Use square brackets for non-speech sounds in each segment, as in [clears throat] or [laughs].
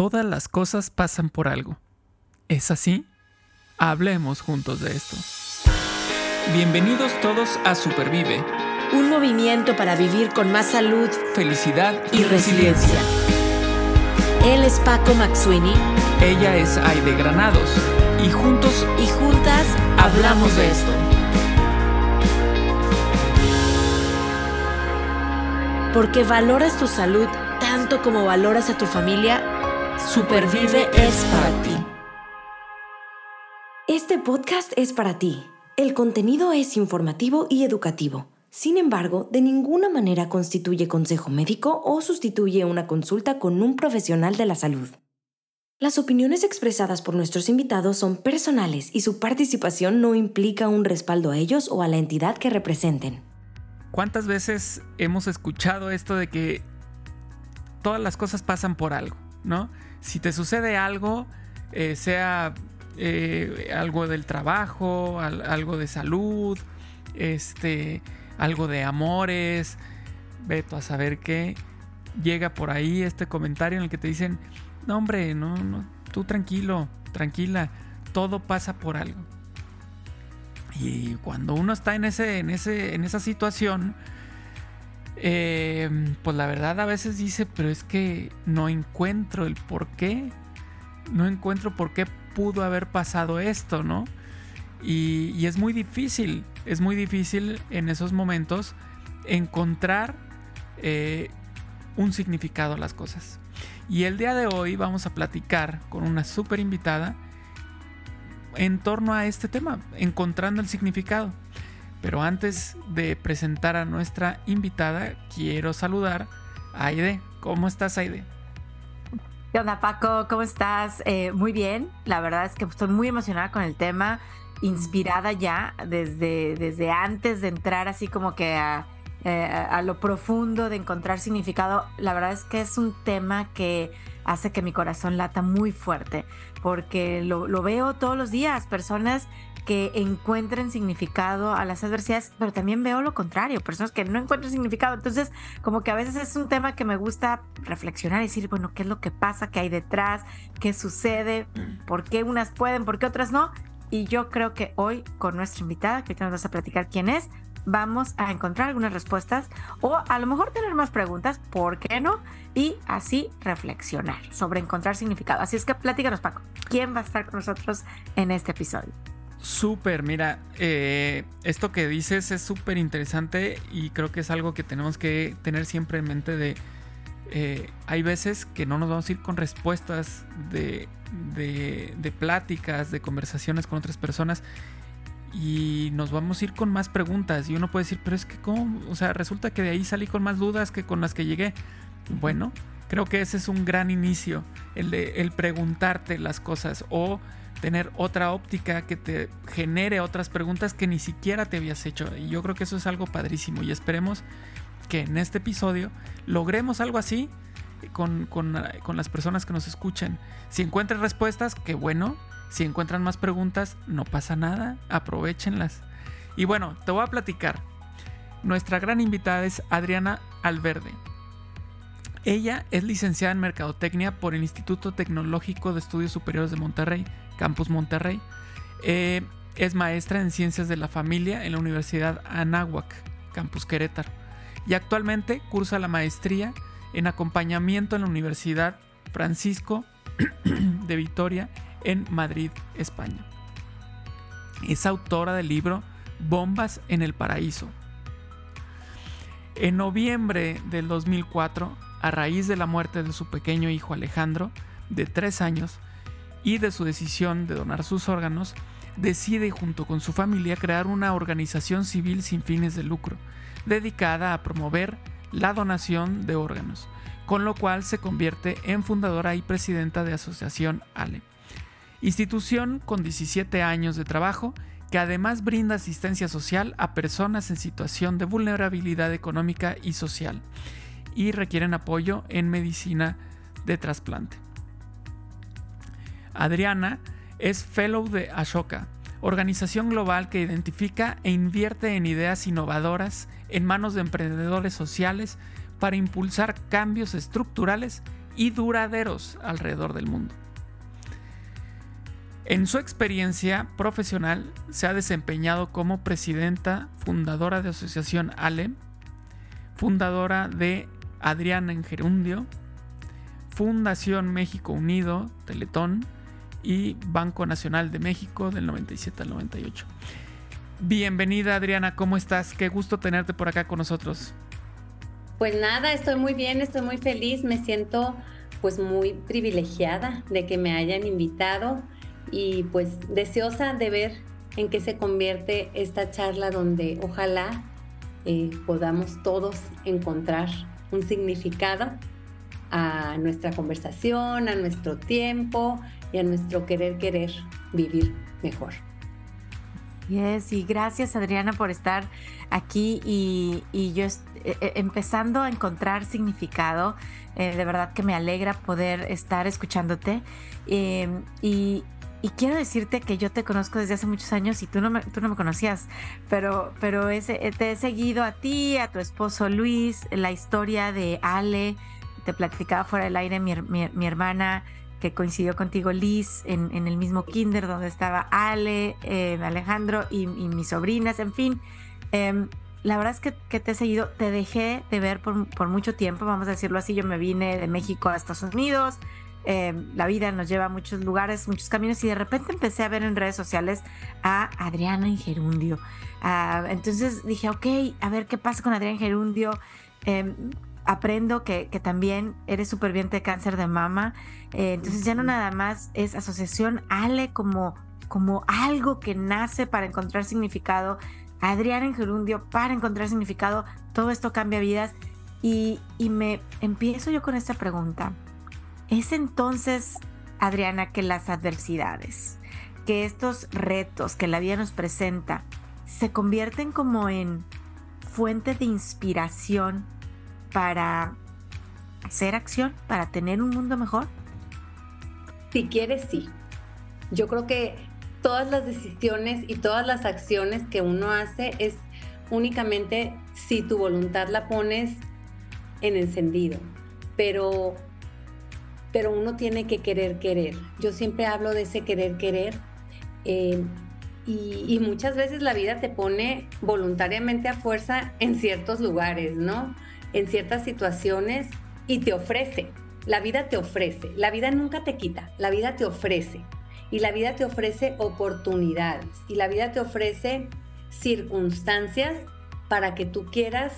Todas las cosas pasan por algo. ¿Es así? Hablemos juntos de esto. Bienvenidos todos a Supervive. Un movimiento para vivir con más salud, felicidad y, resiliencia. Él es Paco Maxuini. Ella es Aide Granados. Y juntos y juntas hablamos de esto. Porque valoras tu salud tanto como valoras a tu familia, Supervive es para ti. Este podcast es para ti. El contenido es informativo y educativo. Sin embargo, de ninguna manera constituye consejo médico o sustituye una consulta con un profesional de la salud. Las opiniones expresadas por nuestros invitados son personales y su participación no implica un respaldo a ellos o a la entidad que representen. ¿Cuántas veces hemos escuchado esto de que todas las cosas pasan por algo, ¿no? Si te sucede algo, eh, sea eh, algo del trabajo, algo de salud, este, algo de amores, veto a saber qué, llega por ahí este comentario en el que te dicen, no hombre, no, no, tú tranquilo, tranquila, todo pasa por algo. Y cuando uno está en, ese, en, ese, en esa situación, eh, pues la verdad a veces dice, pero es que no encuentro el por qué. No encuentro por qué pudo haber pasado esto, ¿no? Y, es muy difícil, es muy difícil en esos momentos encontrar eh, un significado a las cosas. Y el día de hoy vamos a platicar con una súper invitada en torno a este tema, encontrando el significado. Pero antes de presentar a nuestra invitada, quiero saludar a Aide. ¿Cómo estás, Aide? ¿Qué onda, Paco? ¿Cómo estás? Eh, muy bien. La verdad es que estoy muy emocionada con el tema, inspirada ya desde, desde antes de entrar así como que a, eh, lo profundo de encontrar significado. La verdad es que es un tema que hace que mi corazón lata muy fuerte, porque lo, lo veo todos los días, personas que encuentren significado a las adversidades, pero también veo lo contrario, personas que no encuentran significado. Entonces, como que a veces es un tema que me gusta reflexionar y decir, bueno, ¿qué es lo que pasa? ¿Qué hay detrás? ¿Qué sucede? ¿Por qué unas pueden? ¿Por qué otras no? Y yo creo que hoy con nuestra invitada, que ahorita nos vas a platicar quién es, vamos a encontrar algunas respuestas o a lo mejor tener más preguntas, ¿por qué no? Y así reflexionar sobre encontrar significado. Así es que platícanos, Paco, ¿quién va a estar con nosotros en este episodio? Súper, mira, eh, esto que dices es súper interesante y creo que es algo que tenemos que tener siempre en mente de... Eh, hay veces que no nos vamos a ir con respuestas de, de, pláticas, de conversaciones con otras personas y nos vamos a ir con más preguntas y uno puede decir, pero es que cómo, o sea, resulta que de ahí salí con más dudas que con las que llegué. Bueno, creo que ese es un gran inicio, el de el preguntarte las cosas o tener otra óptica que te genere otras preguntas que ni siquiera te habías hecho. Y yo creo que eso es algo padrísimo y esperemos que en este episodio logremos algo así con, las personas que nos escuchan. Si encuentran respuestas, qué bueno. Si encuentran más preguntas, no pasa nada, aprovechenlas. Y bueno, te voy a platicar. Nuestra gran invitada es Adriana Alverde. Ella es licenciada en Mercadotecnia por el Instituto Tecnológico de Estudios Superiores de Monterrey Campus Monterrey. Eh, es maestra en Ciencias de la Familia en la Universidad Anáhuac, Campus Querétaro. Y actualmente cursa la maestría en acompañamiento en la Universidad Francisco [clears throat] de Vitoria en Madrid, España. Es autora del libro Bombas en el Paraíso. En noviembre del 2004, a raíz de la muerte de su pequeño hijo Alejandro, de tres años, y de su decisión de donar sus órganos, decide junto con su familia crear una organización civil sin fines de lucro, dedicada a promover la donación de órganos, con lo cual se convierte en fundadora y presidenta de Asociación ALE, institución con 17 años de trabajo que además brinda asistencia social a personas en situación de vulnerabilidad económica y social y requieren apoyo en medicina de trasplante. Adriana es Fellow de Ashoka, organización global que identifica e invierte en ideas innovadoras en manos de emprendedores sociales para impulsar cambios estructurales y duraderos alrededor del mundo. En su experiencia profesional se ha desempeñado como presidenta fundadora de Asociación ALE, fundadora de Adriana en Gerundio, Fundación México Unido, Teletón y Banco Nacional de México del 97 al 98. Bienvenida Adriana, ¿cómo estás? Qué gusto tenerte por acá con nosotros. Pues nada, estoy muy bien, estoy muy feliz, me siento pues muy privilegiada de que me hayan invitado y pues deseosa de ver en qué se convierte esta charla donde ojalá eh, podamos todos encontrar un significado a nuestra conversación, a nuestro tiempo y a nuestro querer querer vivir mejor. Yes, y gracias Adriana por estar aquí y, yo eh, eh, empezando a encontrar significado. de verdad que me alegra poder estar escuchándote. y, y quiero decirte que yo te conozco desde hace muchos años y tú no me, tú no me conocías, pero, pero ese, eh, te he seguido a ti, a tu esposo Luis, la historia de Ale, te platicaba fuera del aire mi, mi, hermana que coincidió contigo Liz en, el mismo kinder donde estaba Ale, eh, Alejandro y, mis sobrinas, en fin. Em, la verdad es que, te he seguido, te dejé de ver por, por, mucho tiempo, vamos a decirlo así, yo me vine de México a Estados Unidos, eh, la vida nos lleva a muchos lugares, muchos caminos y de repente empecé a ver en redes sociales a Adriana en Gerundio. Ah, entonces dije, ok, a ver qué pasa con Adriana en Gerundio. Em, aprendo que, también eres superviviente de cáncer de mama. Eh, entonces ya no nada más es asociación Ale como, como algo que nace para encontrar significado. Adriana en Gerundio para encontrar significado. Todo esto cambia vidas. Y, y me empiezo yo con esta pregunta. Es entonces, Adriana, que las adversidades, que estos retos que la vida nos presenta, se convierten como en fuente de inspiración para hacer acción, para tener un mundo mejor? Si quieres, sí. Yo creo que todas las decisiones y todas las acciones que uno hace es únicamente si tu voluntad la pones en encendido. Pero pero uno tiene que querer querer. Yo siempre hablo de ese querer querer eh, y, muchas veces la vida te pone voluntariamente a fuerza en ciertos lugares, ¿no? En ciertas situaciones y te ofrece. La vida te ofrece. La vida nunca te quita. La vida te ofrece. Y la vida te ofrece oportunidades. Y la vida te ofrece circunstancias para que tú quieras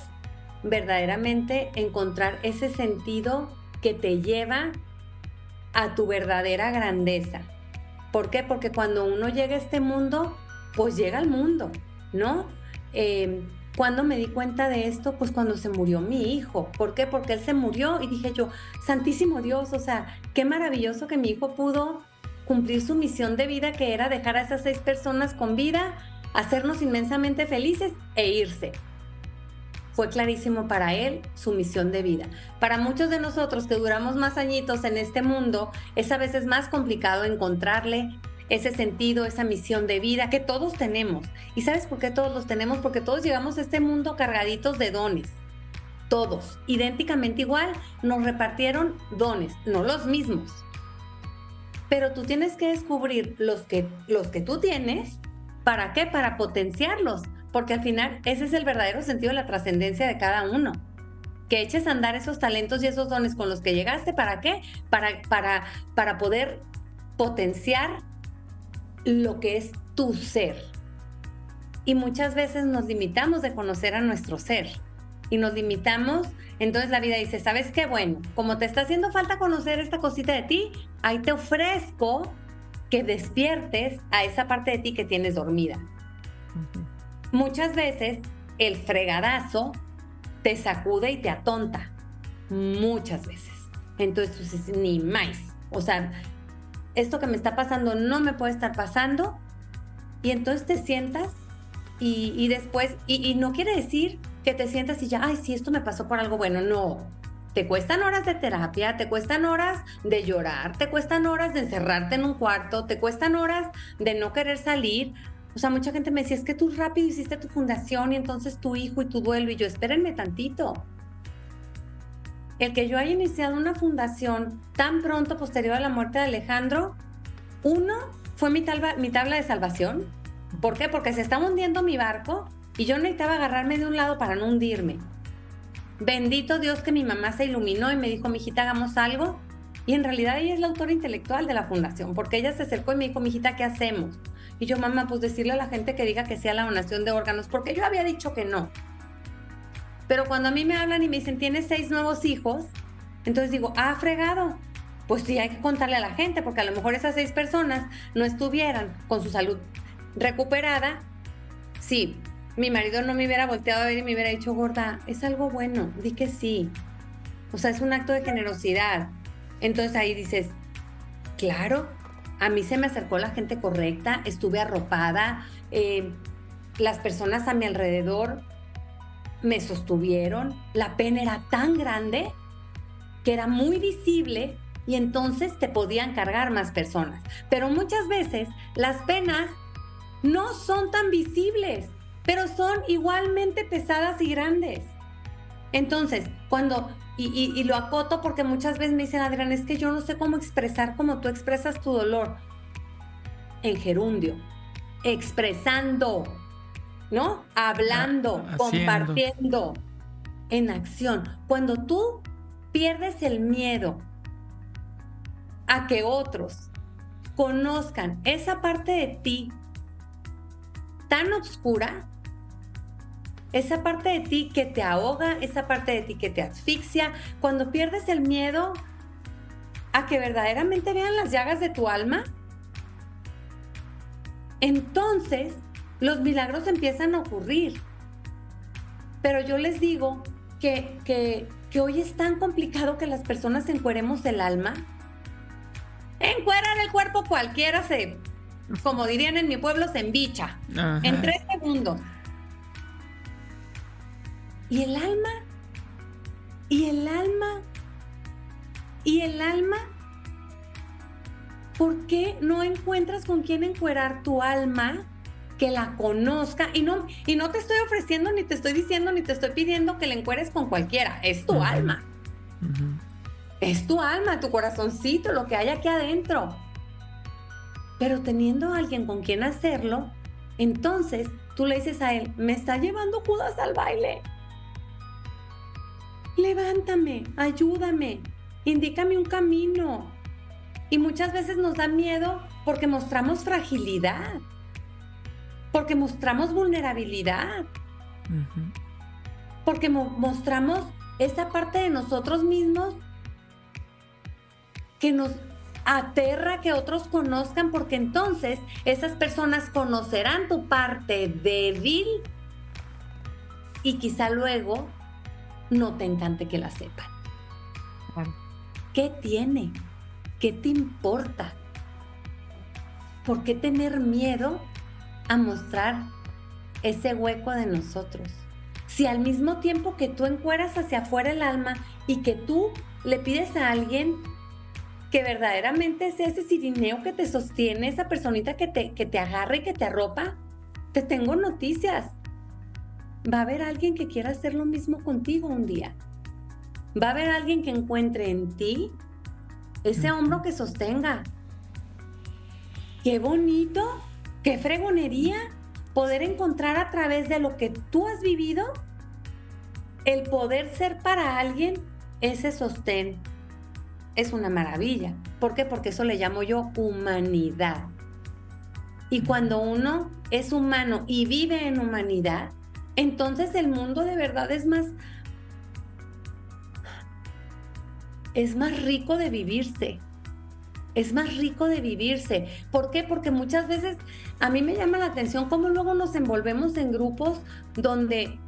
verdaderamente encontrar ese sentido que te lleva a tu verdadera grandeza. ¿Por qué? Porque cuando uno llega a este mundo, pues llega al mundo, ¿no? Eh, cuando me di cuenta de esto, pues cuando se murió mi hijo. ¿Por qué? Porque él se murió y dije yo, Santísimo Dios, o sea, qué maravilloso que mi hijo pudo cumplir su misión de vida, que era dejar a esas seis personas con vida, hacernos inmensamente felices e irse fue clarísimo para él su misión de vida. Para muchos de nosotros que duramos más añitos en este mundo, es a veces más complicado encontrarle ese sentido, esa misión de vida que todos tenemos. ¿Y sabes por qué todos los tenemos? Porque todos llegamos a este mundo cargaditos de dones. Todos, idénticamente igual, nos repartieron dones, no los mismos. Pero tú tienes que descubrir los que, los que tú tienes. ¿Para qué? Para potenciarlos, porque al final ese es el verdadero sentido de la trascendencia de cada uno. Que eches a andar esos talentos y esos dones con los que llegaste, ¿para qué? Para, para, para poder potenciar lo que es tu ser. Y muchas veces nos limitamos de conocer a nuestro ser. Y nos limitamos, entonces la vida dice, ¿sabes qué? Bueno, como te está haciendo falta conocer esta cosita de ti, ahí te ofrezco que despiertes a esa parte de ti que tienes dormida muchas veces el fregadazo te sacude y te atonta. Muchas veces. Entonces tú dices, ni más. O sea, esto que me está pasando no me puede estar pasando. Y entonces te sientas y, después, y, y, no quiere decir que te sientas y ya, ay, sí, esto me pasó por algo bueno. No. Te cuestan horas de terapia, te cuestan horas de llorar, te cuestan horas de encerrarte en un cuarto, te cuestan horas de no querer salir, o sea, mucha gente me decía, es que tú rápido hiciste tu fundación y entonces tu hijo y tu duelo. Y yo, espérenme tantito. El que yo haya iniciado una fundación tan pronto posterior a la muerte de Alejandro, uno, fue mi tabla, de salvación. ¿Por qué? Porque se estaba hundiendo mi barco y yo necesitaba agarrarme de un lado para no hundirme. Bendito Dios que mi mamá se iluminó y me dijo, mijita, hagamos algo. Y en realidad ella es la autora intelectual de la fundación, porque ella se acercó y me dijo, mijita, ¿qué hacemos? Y yo, mamá, pues decirle a la gente que diga que sea la donación de órganos, porque yo había dicho que no. Pero cuando a mí me hablan y me dicen, tienes seis nuevos hijos, entonces digo, ah, fregado. Pues sí, hay que contarle a la gente, porque a lo mejor esas seis personas no estuvieran con su salud recuperada. Sí, mi marido no me hubiera volteado a ver y me hubiera dicho, gorda, es algo bueno, di que sí. O sea, es un acto de generosidad. Entonces ahí dices, claro, a mí se me acercó la gente correcta, estuve arropada, eh, las personas a mi alrededor me sostuvieron, la pena era tan grande que era muy visible y entonces te podían cargar más personas. Pero muchas veces las penas no son tan visibles pero son igualmente pesadas y grandes. Entonces, cuando, y, lo acoto porque muchas veces me dicen, Adrián, es que yo no sé cómo expresar como tú expresas tu dolor. En gerundio, expresando, ¿no? Hablando, ah, compartiendo, en acción. Cuando tú pierdes el miedo a que otros conozcan esa parte de ti tan oscura, esa parte de ti que te ahoga, esa parte de ti que te asfixia, cuando pierdes el miedo a que verdaderamente vean las llagas de tu alma, entonces los milagros empiezan a ocurrir. Pero yo les digo que, que, hoy es tan complicado que las personas encueremos el alma. Encuerar el cuerpo cualquiera se, como dirían en mi pueblo, se embicha en tres segundos. ¿Y el alma? ¿Y el alma? ¿Y el alma? ¿Por qué no encuentras con quién encuerar tu alma? Que la conozca y no, y no te estoy ofreciendo, ni te estoy diciendo, ni te estoy pidiendo que la encueres con cualquiera, es tu alma. Es tu alma, tu corazoncito, lo que hay aquí adentro. Pero teniendo a alguien con quien hacerlo, entonces tú le dices a él, me está llevando Judas al baile levántame, ayúdame, indícame un camino. Y muchas veces nos da miedo porque mostramos fragilidad, porque mostramos vulnerabilidad, porque mostramos esa parte de nosotros mismos que nos aterra que otros conozcan porque entonces esas personas conocerán tu parte débil y quizá luego no te encante que la sepan. ¿Qué tiene? ¿Qué te importa? ¿Por qué tener miedo a mostrar ese hueco de nosotros? Si al mismo tiempo que tú encueras hacia afuera el alma y que tú le pides a alguien que verdaderamente sea ese sirineo que te sostiene, esa personita que te, que te agarra y que te arropa, te tengo noticias va a haber alguien que quiera hacer lo mismo contigo un día. Va a haber alguien que encuentre en ti ese hombro que sostenga. Qué bonito, qué fregonería poder encontrar a través de lo que tú has vivido el poder ser para alguien ese sostén. Es una maravilla. ¿Por qué? Porque eso le llamo yo humanidad. Y cuando uno es humano y vive en humanidad, entonces el mundo de verdad es más es más rico de vivirse. Es más rico de vivirse. ¿Por qué? Porque muchas veces a mí me llama la atención cómo luego nos envolvemos en grupos donde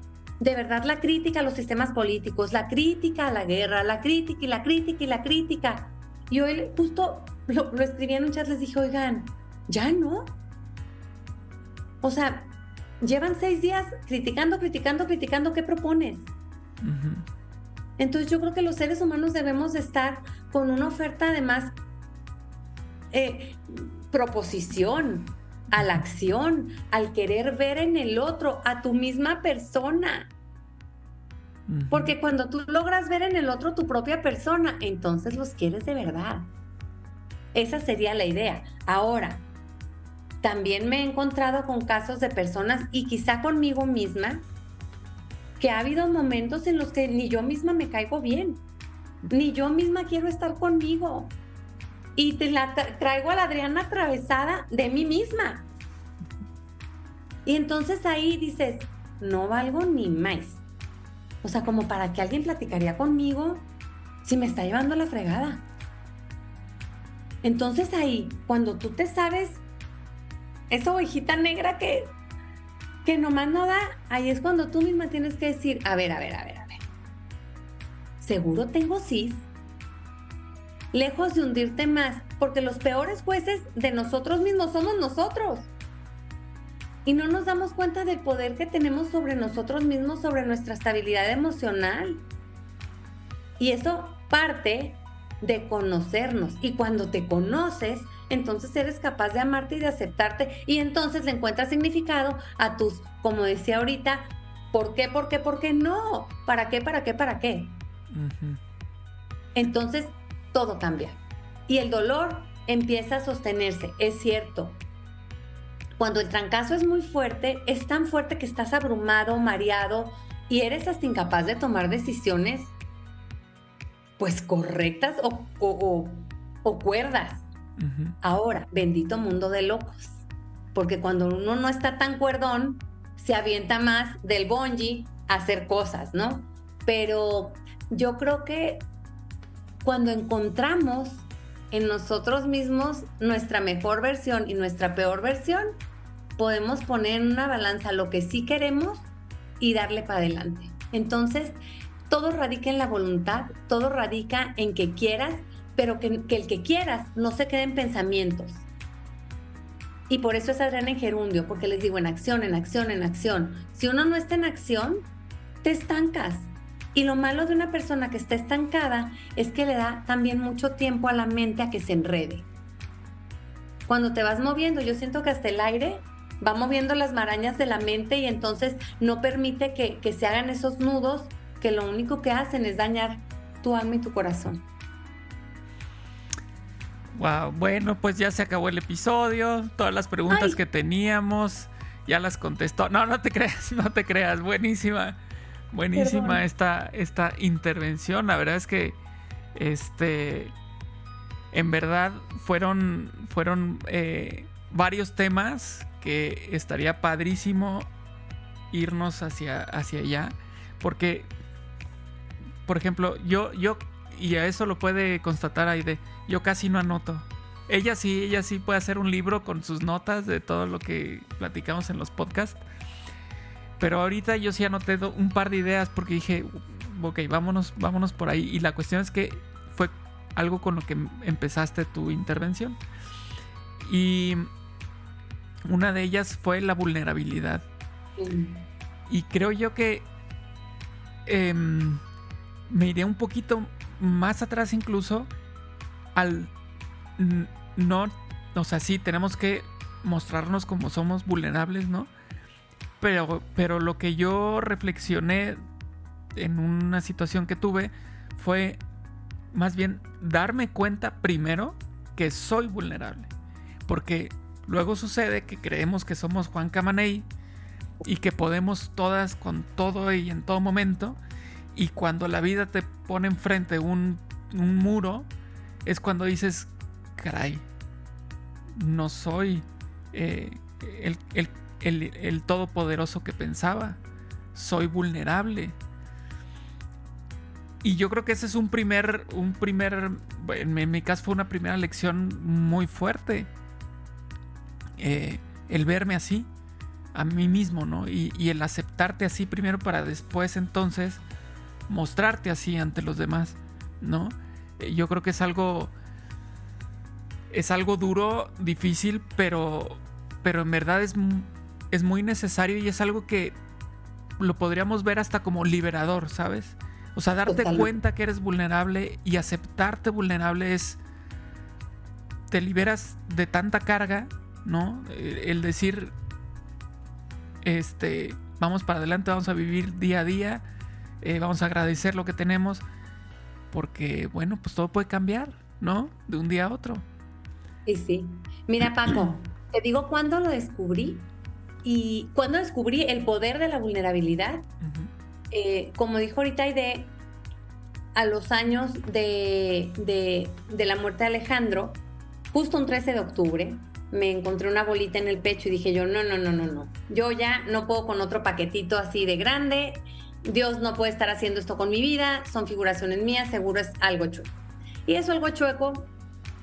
de verdad la crítica a los sistemas políticos, la crítica a la guerra, la crítica y la crítica y la crítica. Y hoy justo lo, lo escribí en un chat, les dije, oigan, ya no. O sea, llevan seis días criticando, criticando, criticando, ¿qué propones? Entonces yo creo que los seres humanos debemos estar con una oferta además eh, proposición a la acción, al querer ver en el otro a tu misma persona. Porque cuando tú logras ver en el otro tu propia persona, entonces los quieres de verdad. Esa sería la idea. Ahora, también me he encontrado con casos de personas y quizá conmigo misma, que ha habido momentos en los que ni yo misma me caigo bien, ni yo misma quiero estar conmigo. Y te la traigo a la Adriana atravesada de mí misma. Y entonces ahí dices, no valgo ni más. O sea, como para que alguien platicaría conmigo si me está llevando la fregada. Entonces ahí, cuando tú te sabes esa ovejita negra que, que nomás no da, ahí es cuando tú misma tienes que decir, a ver, a ver, a ver, a ver. Seguro tengo cis. Lejos de hundirte más, porque los peores jueces de nosotros mismos somos nosotros y no nos damos cuenta del poder que tenemos sobre nosotros mismos, sobre nuestra estabilidad emocional. Y eso parte de conocernos. Y cuando te conoces, entonces eres capaz de amarte y de aceptarte. Y entonces le encuentras significado a tus, como decía ahorita, ¿por qué, por qué, por qué no? ¿Para qué, para qué, para qué? Entonces todo cambia. Y el dolor empieza a sostenerse, es cierto, cuando el trancazo es muy fuerte, es tan fuerte que estás abrumado, mareado y eres hasta incapaz de tomar decisiones, pues correctas o, o, cuerdas. Ahora, bendito mundo de locos, porque cuando uno no está tan cuerdón, se avienta más del bonji a hacer cosas, ¿no? Pero yo creo que cuando encontramos en nosotros mismos nuestra mejor versión y nuestra peor versión, podemos poner en una balanza lo que sí queremos y darle para adelante. Entonces, todo radica en la voluntad, todo radica en que quieras, pero que, el que quieras no se quede en pensamientos. Y por eso es Adriana en gerundio, porque les digo en acción, en acción, en acción. Si uno no está en acción, te estancas. Y lo malo de una persona que está estancada es que le da también mucho tiempo a la mente a que se enrede. Cuando te vas moviendo, yo siento que hasta el aire va moviendo las marañas de la mente y entonces no permite que, que se hagan esos nudos que lo único que hacen es dañar tu alma y tu corazón. Wow, bueno, pues ya se acabó el episodio. Todas las preguntas que teníamos ya las contestó. No, no te creas, [laughs] no te creas. Buenísima. Buenísima esta, esta intervención. La verdad es que este en verdad fueron, fueron eh, varios temas que estaría padrísimo irnos hacia, hacia allá. Porque, por ejemplo, yo, yo, y a eso lo puede constatar Aide, yo casi no anoto. Ella sí, ella sí puede hacer un libro con sus notas de todo lo que platicamos en los podcasts. Pero ahorita yo sí anoté un par de ideas porque dije, ok, vámonos, vámonos por ahí. Y la cuestión es que fue algo con lo que empezaste tu intervención. Y una de ellas fue la vulnerabilidad. Y creo yo que em, me iré un poquito más atrás incluso al no, o sea, sí, tenemos que mostrarnos como somos vulnerables, ¿no? Pero, lo que yo reflexioné en una situación que tuve fue más bien darme cuenta primero que soy vulnerable. Porque luego sucede que creemos que somos Juan Camaney y que podemos todas con todo y en todo momento. Y cuando la vida te pone enfrente un, un muro, es cuando dices, caray, no soy eh, el, el, todopoderoso que pensaba. Soy vulnerable. Y yo creo que ese es un primer, un primer, en mi caso fue una primera lección muy fuerte. Eh, el verme así, a mí mismo, ¿no? Y, el aceptarte así primero para después entonces mostrarte así ante los demás, ¿no? Eh, yo creo que es algo, es algo duro, difícil, pero, pero en verdad es es muy necesario y es algo que lo podríamos ver hasta como liberador, ¿sabes? O sea, darte cuenta que eres vulnerable y aceptarte vulnerable es... Te liberas de tanta carga, ¿no? Eh, el decir, este, vamos para adelante, vamos a vivir día a día. eh, vamos a agradecer lo que tenemos, porque bueno, pues todo puede cambiar, ¿no? De un día a otro. Y sí. Mira, Paco, te digo cuándo lo descubrí y cuando descubrí el poder de la vulnerabilidad. Eh, como dijo ahorita de a los años de, de, la muerte de Alejandro, justo un 13 de octubre, me encontré una bolita en el pecho y dije yo, no, no, no, no, no. Yo ya no puedo con otro paquetito así de grande. Dios no puede estar haciendo esto con mi vida. Son figuraciones mías, seguro es algo chueco. Y eso algo chueco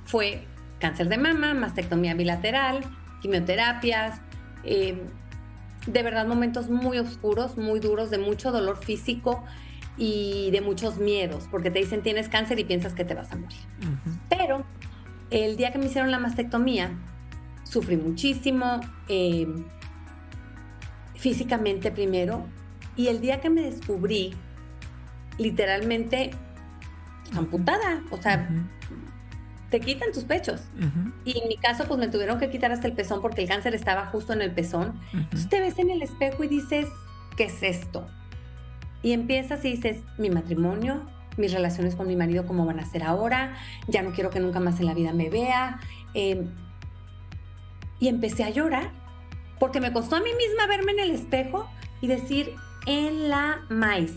fue cáncer de mama, mastectomía bilateral, quimioterapias, eh, de verdad momentos muy oscuros, muy duros, de mucho dolor físico y de muchos miedos, porque te dicen tienes cáncer y piensas que te vas a morir. Pero el día que me hicieron la mastectomía, sufrí muchísimo, eh, físicamente primero, y el día que me descubrí, literalmente amputada, o sea, te quitan tus pechos. Y en mi caso, pues me tuvieron que quitar hasta el pezón porque el cáncer estaba justo en el pezón. Entonces te ves en el espejo y dices, ¿qué es esto? Y empiezas y dices, mi matrimonio, mis relaciones con mi marido, ¿cómo van a ser ahora? Ya no quiero que nunca más en la vida me vea. Em, y empecé a llorar porque me costó a mí misma verme en el espejo y decir, en la maíz.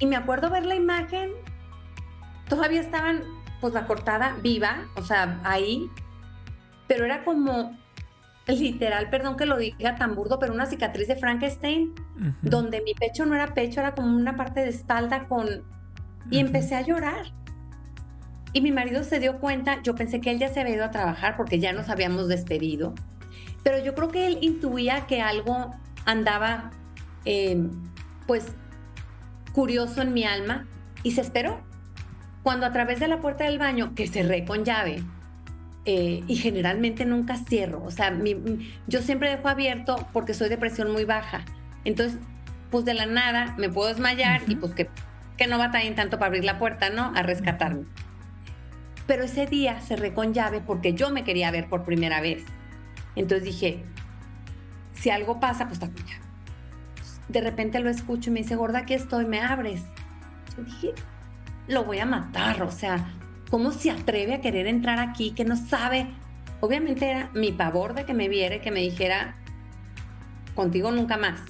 Y me acuerdo ver la imagen, todavía estaban pues la cortada viva, o sea, ahí, pero era como literal, perdón que lo diga tan burdo, pero una cicatriz de Frankenstein, donde mi pecho no era pecho, era como una parte de espalda con... Y empecé a llorar. Y mi marido se dio cuenta, yo pensé que él ya se había ido a trabajar porque ya nos habíamos despedido, pero yo creo que él intuía que algo andaba, em, pues, curioso en mi alma y se esperó. Cuando a través de la puerta del baño, que cerré con llave, eh, y generalmente nunca cierro. O sea, yo siempre dejo abierto porque soy de presión muy baja. Entonces, pues de la nada me puedo desmayar y pues que, que no batallen tanto para abrir la puerta, ¿no? A rescatarme. Pero ese día cerré con llave porque yo me quería ver por primera vez. Entonces dije, si algo pasa, pues está con llave. De repente lo escucho y me dice, gorda, aquí estoy, me abres. Yo dije, lo voy a matar, o sea, ¿Cómo se atreve a querer entrar aquí que no sabe? Obviamente era mi pavor de que me viera que me dijera, contigo nunca más.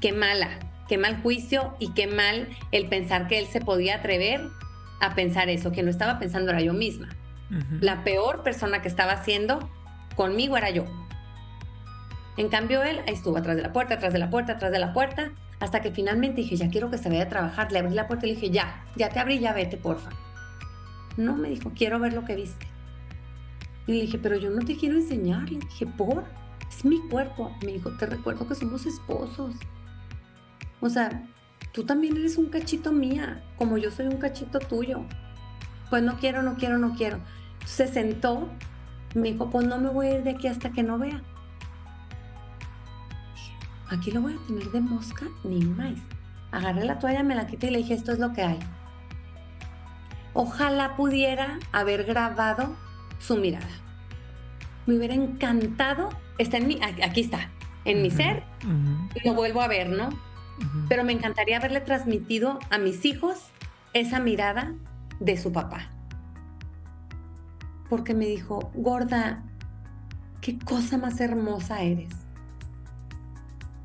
Qué mala, qué mal juicio y qué mal el pensar que él se podía atrever a pensar eso, que no estaba pensando era yo misma. La peor persona que estaba haciendo conmigo era yo. En cambio, él estuvo atrás de la puerta, atrás de la puerta, atrás de la puerta, hasta que finalmente dije, ya quiero que se vaya a trabajar. Le abrí la puerta y le dije, ya, ya te abrí, ya vete, porfa. No, me dijo, quiero ver lo que viste. Y le dije, pero yo no te quiero enseñar. Le dije, ¿por? Es mi cuerpo. Me dijo, te recuerdo que somos esposos. O sea, tú también eres un cachito mía, como yo soy un cachito tuyo. Pues no quiero, no quiero, no quiero. Se sentó, me dijo, pues no me voy a ir de aquí hasta que no vea. Aquí lo voy a tener de mosca ni más. Agarré la toalla, me la quité y le dije, esto es lo que hay. Ojalá pudiera haber grabado su mirada. Me hubiera encantado, está en mi, aquí está, en mi ser, y lo vuelvo a ver, ¿no? Pero me encantaría haberle transmitido a mis hijos esa mirada de su papá. Porque me dijo, gorda, qué cosa más hermosa eres.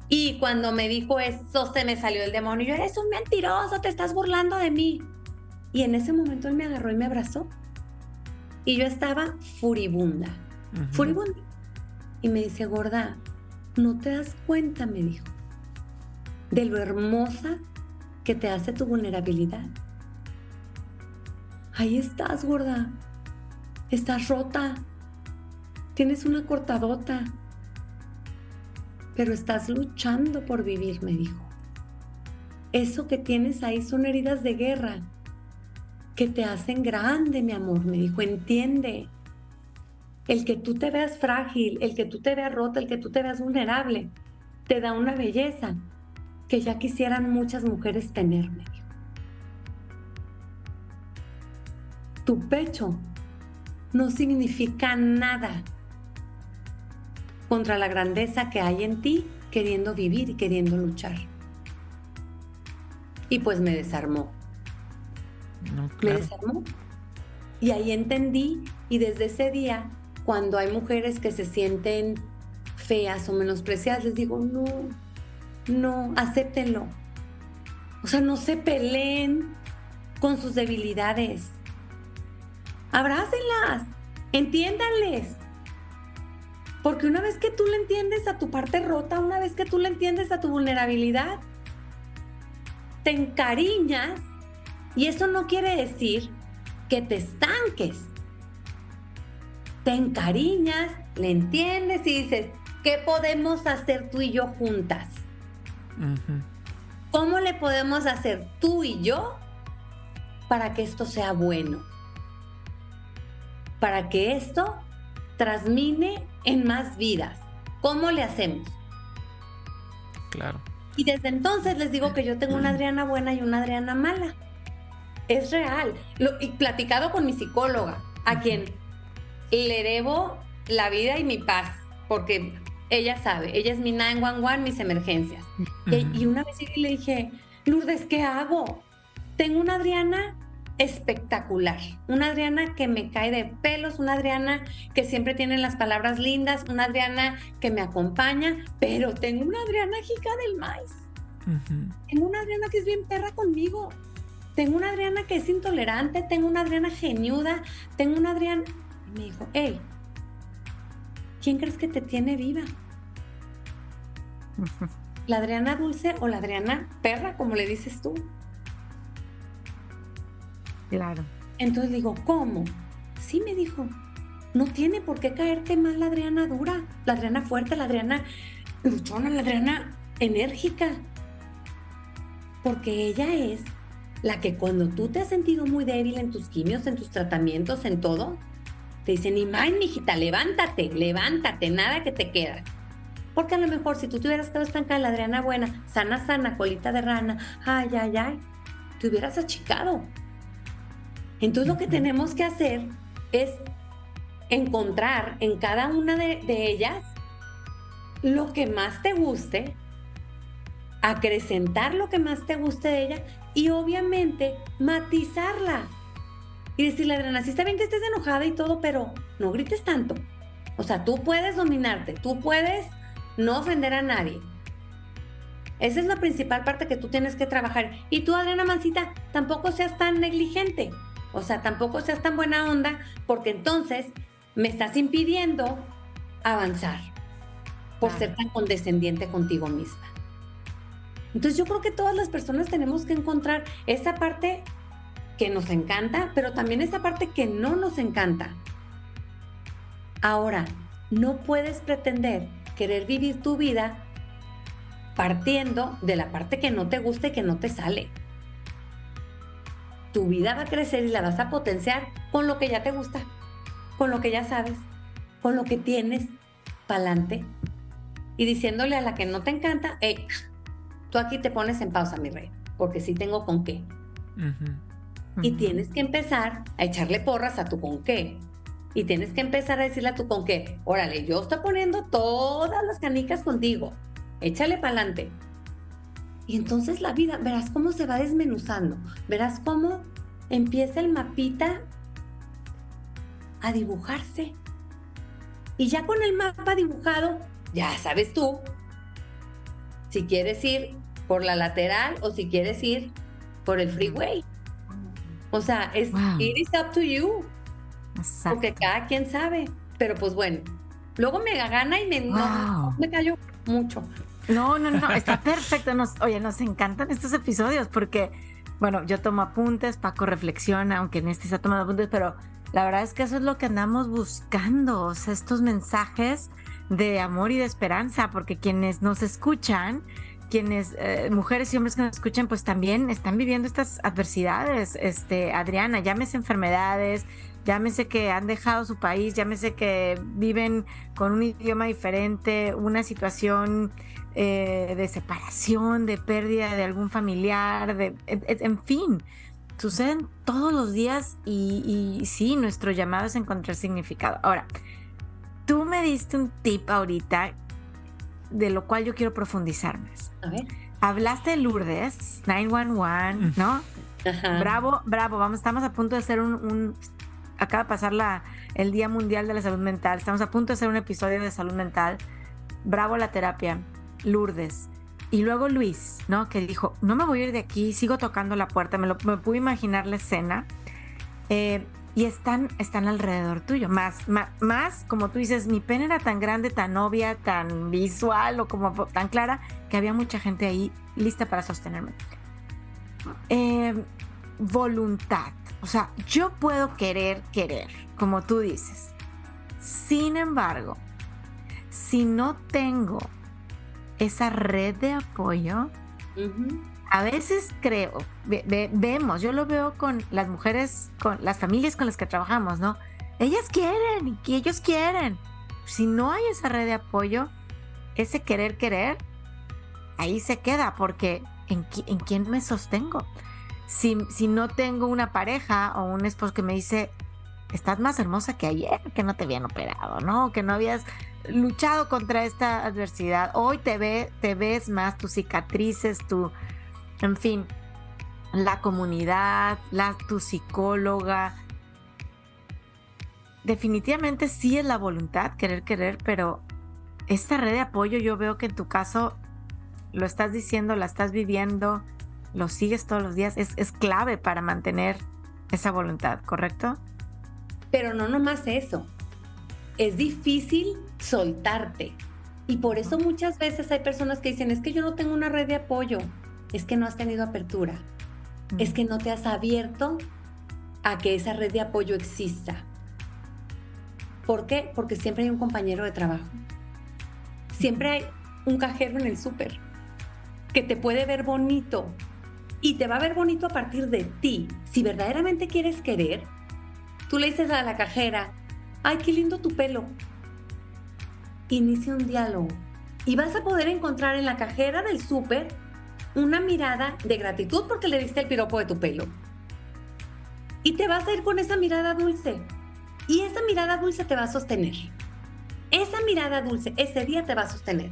Y cuando me dijo eso, se me salió el demonio. Yo, eres un mentiroso, te estás burlando de mí. Y en ese momento él me agarró y me abrazó. Y yo estaba furibunda, furibunda. Y me dice, gorda, ¿no te das cuenta, me dijo, de lo hermosa que te hace tu vulnerabilidad? Ahí estás, gorda. Estás rota. Tienes una cortadota. Pero estás luchando por vivir, me dijo. Eso que tienes ahí son heridas de guerra que te hacen grande, mi amor, me dijo, entiende. El que tú te veas frágil, el que tú te veas rota, el que tú te veas vulnerable, te da una belleza que ya quisieran muchas mujeres tener, me dijo. Tu pecho no significa nada contra la grandeza que hay en ti queriendo vivir y queriendo luchar. Y pues me desarmó. Me desarmó. Y ahí entendí y desde ese día, cuando hay mujeres que se sienten feas o menospreciadas, les digo, no, no, acéptenlo. O sea, no se peleen con sus debilidades. Abrácenlas, entiéndanles. Porque una vez que tú le entiendes a tu parte rota, una vez que tú le entiendes a tu vulnerabilidad, te encariñas y eso no quiere decir que te estanques. Te encariñas, le entiendes y dices, ¿qué podemos hacer tú y yo juntas? ¿Cómo le podemos hacer tú y yo para que esto sea bueno? Para que esto transmine en más vidas. ¿Cómo le hacemos? Claro. Y desde entonces les digo que yo tengo una Adriana buena y una Adriana mala. Es real. Lo, y platicado con mi psicóloga, a quien le debo la vida y mi paz, porque ella sabe, ella es mi 911, mis emergencias. y, una vez le dije, Lourdes, ¿qué hago? Tengo una Adriana espectacular, una Adriana que me cae de pelos, una Adriana que siempre tiene las palabras lindas, una Adriana que me acompaña, pero tengo una Adriana hija del maíz. Tengo una Adriana que es bien perra conmigo. Tengo una Adriana que es intolerante, tengo una Adriana geniuda, tengo una Adriana... Y me dijo, hey, ¿quién crees que te tiene viva? [laughs] ¿La Adriana dulce o la Adriana perra, como le dices tú? Claro. Entonces digo, ¿cómo? Sí me dijo, no tiene por qué caerte mal la Adriana dura, la Adriana fuerte, la Adriana luchona, la Adriana enérgica. Porque ella es la que cuando tú te has sentido muy débil en tus quimios, en tus tratamientos, en todo, te dicen, Imagen, mijita, levántate, levántate, nada que te queda. Porque a lo mejor si tú te hubieras quedado estancada, la Adriana buena, sana, sana, colita de rana, ay, ay, ay, te hubieras achicado. Entonces lo que tenemos que hacer es encontrar en cada una de, de ellas lo que más te guste, acrecentar lo que más te guste de ella y obviamente matizarla. Y decirle, Adriana, sí está bien que estés enojada y todo, pero no grites tanto. O sea, tú puedes dominarte, tú puedes no ofender a nadie. Esa es la principal parte que tú tienes que trabajar. Y tú, Adriana Mancita, tampoco seas tan negligente. O sea, tampoco seas tan buena onda, porque entonces me estás impidiendo avanzar por ser tan condescendiente contigo misma. Entonces yo creo que todas las personas tenemos que encontrar esa parte que nos encanta, pero también esa parte que no nos encanta. Ahora, no puedes pretender querer vivir tu vida partiendo de la parte que no te gusta y que no te sale. Tu vida va a crecer y la vas a potenciar con lo que ya te gusta, con lo que ya sabes, con lo que tienes para adelante y diciéndole a la que no te encanta, hey, tú aquí te pones en pausa, mi rey, porque sí tengo con qué. Y tienes que empezar a echarle porras a tu con qué. Y tienes que empezar a decirle a tu con qué, órale, yo estoy poniendo todas las canicas contigo, échale para adelante. Y entonces la vida, verás cómo se va desmenuzando, verás cómo empieza el mapita a dibujarse. Y ya con el mapa dibujado, ya sabes tú si quieres ir por la lateral o si quieres ir por el freeway. O sea, es it is up to you. Porque cada quien sabe. Pero pues bueno, luego me gana y me, me cayó mucho. No, no, no, está perfecto. Nos, oye, nos encantan estos episodios porque, bueno, yo tomo apuntes, Paco reflexiona, aunque en este se ha tomado apuntes, pero la verdad es que eso es lo que andamos buscando, o sea, estos mensajes de amor y de esperanza, porque quienes nos escuchan, quienes, eh, mujeres y hombres que nos escuchan, pues también están viviendo estas adversidades. Este, Adriana, llámese enfermedades, llámese que han dejado su país, llámese que viven con un idioma diferente, una situación eh, de separación, de pérdida de algún familiar, de, en, fin, suceden todos los días y, y sí, nuestro llamado es encontrar significado. Ahora, tú me diste un tip ahorita de lo cual yo quiero profundizar más. A ver. hablaste de Lourdes, 911, ¿no? Bravo, bravo, vamos, estamos a punto de hacer un, acaba de pasar el Día Mundial de la Salud Mental, estamos a punto de hacer un episodio de salud mental. Bravo la terapia, Lourdes. Y luego Luis, ¿no? Que dijo, no me voy a ir de aquí, sigo tocando la puerta, me, lo, pude imaginar la escena. Eh, y están, están alrededor tuyo. Más, más, más, como tú dices, mi pena era tan grande, tan obvia, tan visual o como tan clara, que había mucha gente ahí lista para sostenerme. Eh, voluntad. O sea, yo puedo querer, querer, como tú dices. Sin embargo, si no tengo esa red de apoyo, a veces creo, vemos, yo lo veo con las mujeres, con las familias con las que trabajamos, ¿no? Ellas quieren y ellos quieren. Si no hay esa red de apoyo, ese querer, querer, ahí se queda, porque ¿en, en quién me sostengo? Si, si no tengo una pareja o un esposo que me dice, estás más hermosa que ayer, que no te habían operado, ¿no? Que no habías luchado contra esta adversidad. Hoy te, te ves más tus cicatrices, tu, en fin, la comunidad, la, tu psicóloga. Definitivamente sí es la voluntad, querer, querer, pero esta red de apoyo yo veo que en tu caso lo estás diciendo, la estás viviendo, lo sigues todos los días, es, es clave para mantener esa voluntad, ¿correcto? Pero no nomás eso, es difícil soltarte. Y por eso muchas veces hay personas que dicen, es que yo no tengo una red de apoyo es que no has tenido apertura, es que no te has abierto a que esa red de apoyo exista. ¿Por qué? Porque siempre hay un compañero de trabajo. Siempre hay un cajero en el súper que te puede ver bonito y te va a ver bonito a partir de ti. Si verdaderamente quieres querer, tú le dices a la cajera, ay, qué lindo tu pelo. Inicia un diálogo y vas a poder encontrar en la cajera del súper una mirada de gratitud porque le diste el piropo de tu pelo. Y te vas a ir con esa mirada dulce. Y esa mirada dulce te va a sostener. Esa mirada dulce ese día te va a sostener.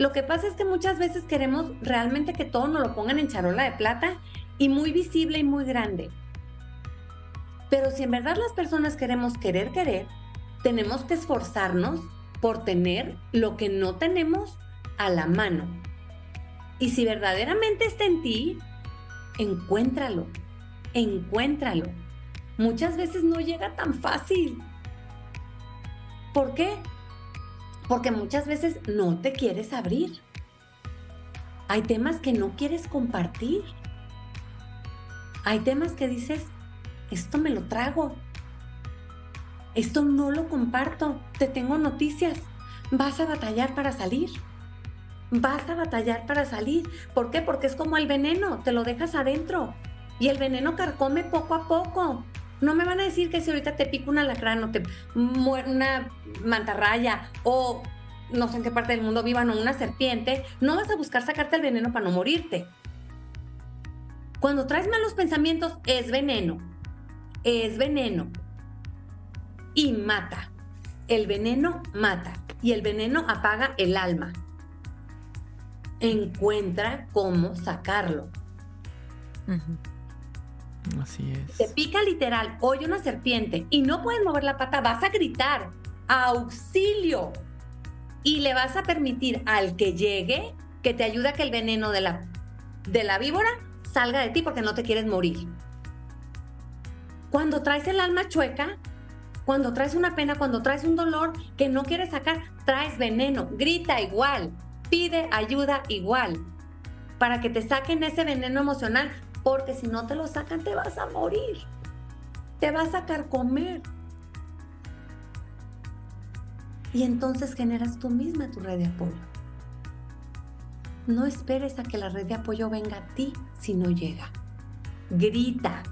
Lo que pasa es que muchas veces queremos realmente que todo nos lo pongan en charola de plata y muy visible y muy grande. Pero si en verdad las personas queremos querer querer, tenemos que esforzarnos por tener lo que no tenemos a la mano. Y si verdaderamente está en ti, encuéntralo, encuéntralo. Muchas veces no llega tan fácil. ¿Por qué? Porque muchas veces no te quieres abrir. Hay temas que no quieres compartir. Hay temas que dices, esto me lo trago. Esto no lo comparto. Te tengo noticias. Vas a batallar para salir vas a batallar para salir. ¿Por qué? Porque es como el veneno, te lo dejas adentro y el veneno carcome poco a poco. No me van a decir que si ahorita te pica un alacrán o te muere una mantarraya o no sé en qué parte del mundo vivan o una serpiente, no vas a buscar sacarte el veneno para no morirte. Cuando traes malos pensamientos es veneno, es veneno y mata. El veneno mata y el veneno apaga el alma encuentra cómo sacarlo. Así es. Te pica literal, oye una serpiente y no puedes mover la pata, vas a gritar, auxilio. Y le vas a permitir al que llegue que te ayude a que el veneno de la, de la víbora salga de ti porque no te quieres morir. Cuando traes el alma chueca, cuando traes una pena, cuando traes un dolor que no quieres sacar, traes veneno, grita igual, pide ayuda igual para que te saquen ese veneno emocional, porque si no te lo sacan te vas a morir, te vas a carcomer. Y entonces generas tú misma tu red de apoyo. No esperes a que la red de apoyo venga a ti si no llega. Grita,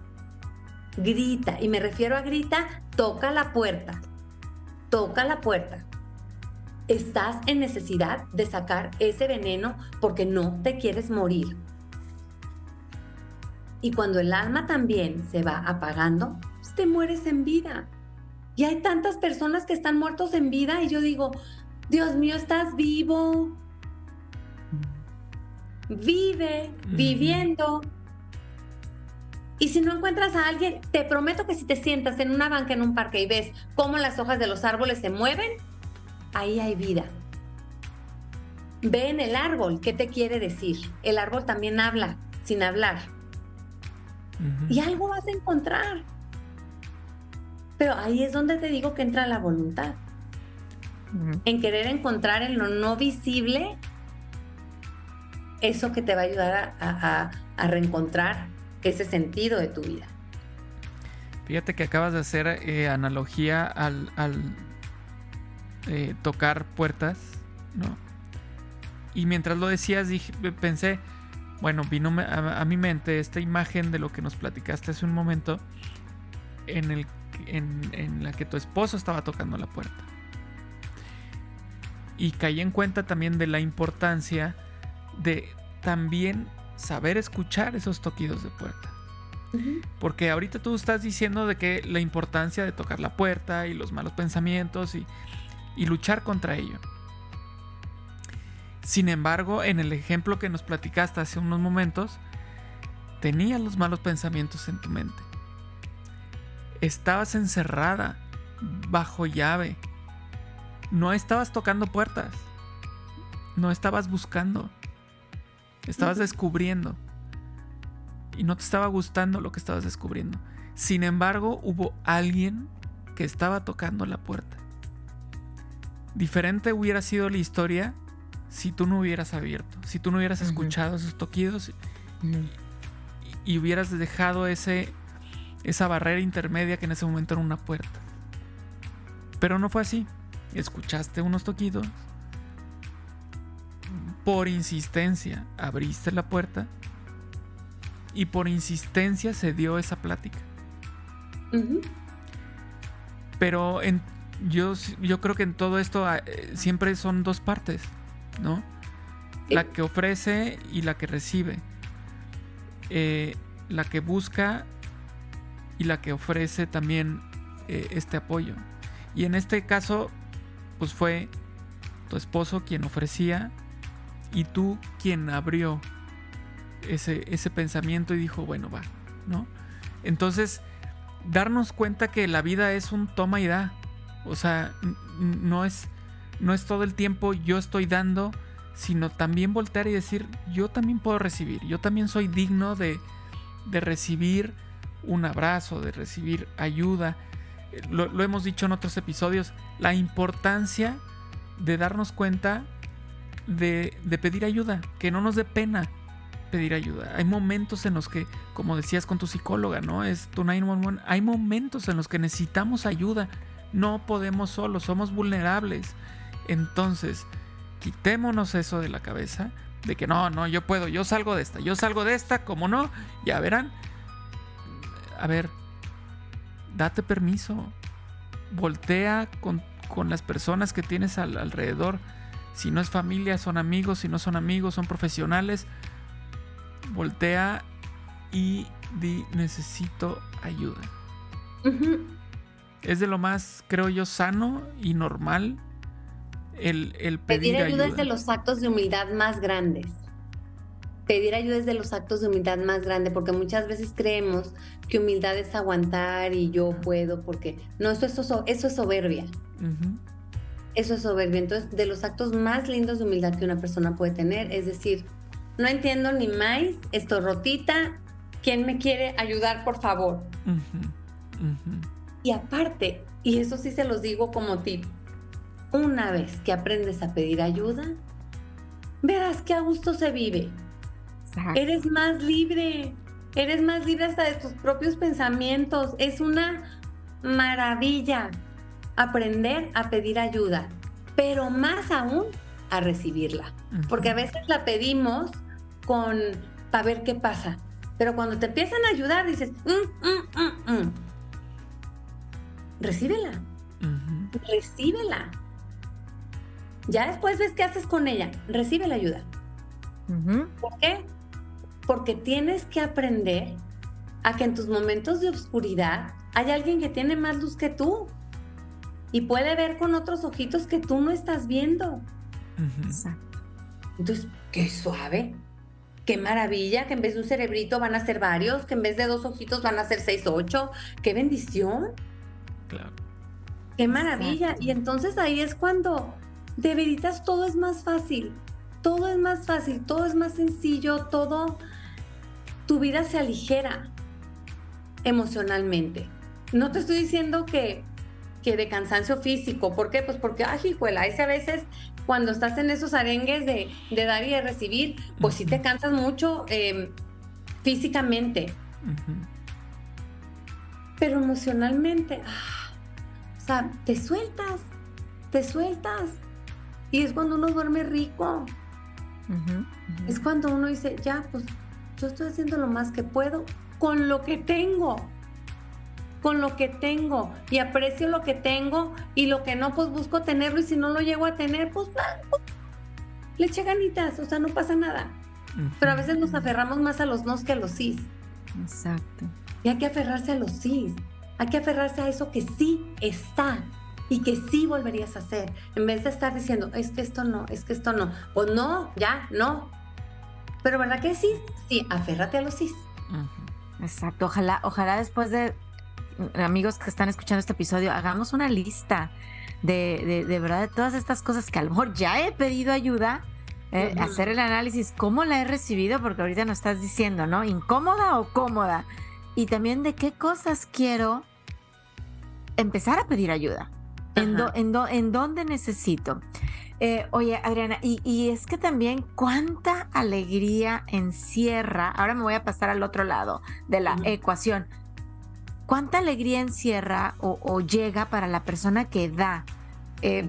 grita. Y me refiero a grita, toca la puerta. Toca la puerta estás en necesidad de sacar ese veneno porque no te quieres morir. Y cuando el alma también se va apagando, pues, te mueres en vida. Y hay tantas personas que están muertos en vida y yo digo, Dios mío, estás vivo. vive viviendo. Y si no encuentras a alguien, te prometo que si te sientas en una banca en un parque y ves cómo las hojas de los árboles se mueven, ahí hay vida. Ve en el árbol, ¿qué te quiere decir? El árbol también habla sin hablar. Y algo vas a encontrar. Pero ahí es donde te digo que entra la voluntad. En querer encontrar en lo no visible eso que te va a ayudar a, reencontrar ese sentido de tu vida. Fíjate que acabas de hacer eh, analogía al, eh, tocar puertas, ¿no? Y mientras lo decías, dije, pensé, bueno, vino a, mi mente esta imagen de lo que nos platicaste hace un momento, en, el, en, la que tu esposo estaba tocando la puerta. Y caí en cuenta también de la importancia de también saber escuchar esos toquidos de puerta. Porque ahorita tú estás diciendo de que la importancia de tocar la puerta y los malos pensamientos y, y luchar contra ello. Sin embargo, en el ejemplo que nos platicaste hace unos momentos, tenías los malos pensamientos en tu mente. Estabas encerrada, bajo llave. No estabas tocando puertas. No estabas buscando. Estabas descubriendo. Y no te estaba gustando lo que estabas descubriendo. Sin embargo, hubo alguien que estaba tocando la puerta. Diferente hubiera sido la historia si tú no hubieras abierto, si tú no hubieras escuchado esos toquidos y, hubieras dejado ese, esa barrera intermedia que en ese momento era una puerta. Pero no fue así. Escuchaste unos toquidos. Por insistencia abriste la puerta. Y por insistencia se dio esa plática. Pero yo, yo creo que en todo esto ah, eh, siempre son dos partes. ¿No? La que ofrece y la que recibe. Eh, la que busca y la que ofrece también eh, este apoyo. Y en este caso, pues fue tu esposo quien ofrecía y tú quien abrió ese, ese pensamiento y dijo, bueno, va, ¿no? Entonces, darnos cuenta que la vida es un toma y da. O sea, no es no es todo el tiempo yo estoy dando, sino también voltear y decir, yo también puedo recibir, yo también soy digno de, de recibir un abrazo, de recibir ayuda. Lo, hemos dicho en otros episodios, la importancia de darnos cuenta de, de pedir ayuda, que no nos dé pena pedir ayuda. Hay momentos en los que, como decías con tu psicóloga, ¿no? Es tu 911. Hay momentos en los que necesitamos ayuda. No podemos solos, somos vulnerables. Entonces, quitémonos eso de la cabeza, de que no, no, yo puedo, yo salgo de esta, yo salgo de esta, como no, ya verán. A ver, date permiso, voltea con, las personas que tienes alrededor. Si no es familia, son amigos, si no son amigos, son profesionales. Voltea y di necesito ayuda. Es de lo más, creo yo, sano y normal el, pedir, ayuda, es de los actos de humildad más grandes. Pedir ayuda es de los actos de humildad más grandes, porque muchas veces creemos que humildad es aguantar y yo puedo, porque no, eso, eso, eso es soberbia. Eso es soberbia. Entonces, de los actos más lindos de humildad que una persona puede tener, es decir, no entiendo ni más, estoy rotita, ¿quién me quiere ayudar, por favor? Y aparte, y eso sí se los digo como tip, una vez que aprendes a pedir ayuda, verás que a gusto se vive. Eres más libre, eres más libre hasta de tus propios pensamientos. Es una maravilla aprender a pedir ayuda, pero más aún a recibirla. Porque a veces la pedimos con para ver qué pasa. Pero cuando te empiezan a ayudar, dices, mm, mm, mm, recíbela. Recíbela. Ya después ves qué haces con ella. Recibe la ayuda. ¿Por qué? Porque tienes que aprender a que en tus momentos de oscuridad hay alguien que tiene más luz que tú y puede ver con otros ojitos que tú no estás viendo. Entonces, qué suave. qué maravilla, que en vez de un cerebrito van a ser varios, que en vez de dos ojitos van a ser seis, ocho, qué bendición. Claro. Qué maravilla. Y entonces ahí es cuando de veritas todo es más fácil, todo es más fácil, todo es más sencillo, todo, tu vida se aligera emocionalmente. No te estoy diciendo que, que de cansancio físico, ¿por qué? Pues porque, ay, hijuela, ese a veces cuando estás en esos arengues de, dar y de recibir, pues sí te cansas mucho em, físicamente. Pero emocionalmente, ah, o sea, te sueltas, te sueltas. Y es cuando uno duerme rico. Es cuando uno dice, ya, pues yo estoy haciendo lo más que puedo con lo que tengo con lo que tengo y aprecio lo que tengo y lo que no, pues busco tenerlo y si no lo llego a tener, pues, pues le eché ganitas, o sea, no pasa nada. Pero a veces nos aferramos más a los nos que a los sí. Exacto. Y hay que aferrarse a los sí. Hay que aferrarse a eso que sí está y que sí volverías a hacer. En vez de estar diciendo, es que esto no, es que esto no. Pues no, ya, no. Pero ¿verdad que sí? Sí, aférrate a los sí. Exacto. Ojalá, ojalá después de amigos que están escuchando este episodio, hagamos una lista de, de, verdad de todas estas cosas que a lo mejor ya he pedido ayuda, eh, hacer el análisis, cómo la he recibido, porque ahorita nos estás diciendo, ¿no? ¿Incómoda o cómoda? Y también de qué cosas quiero empezar a pedir ayuda. En, en, en, dónde necesito. Eh, oye, Adriana, y, y, es que también cuánta alegría encierra, ahora me voy a pasar al otro lado de la ecuación, ¿Cuánta alegría encierra o, llega para la persona que da? Eh,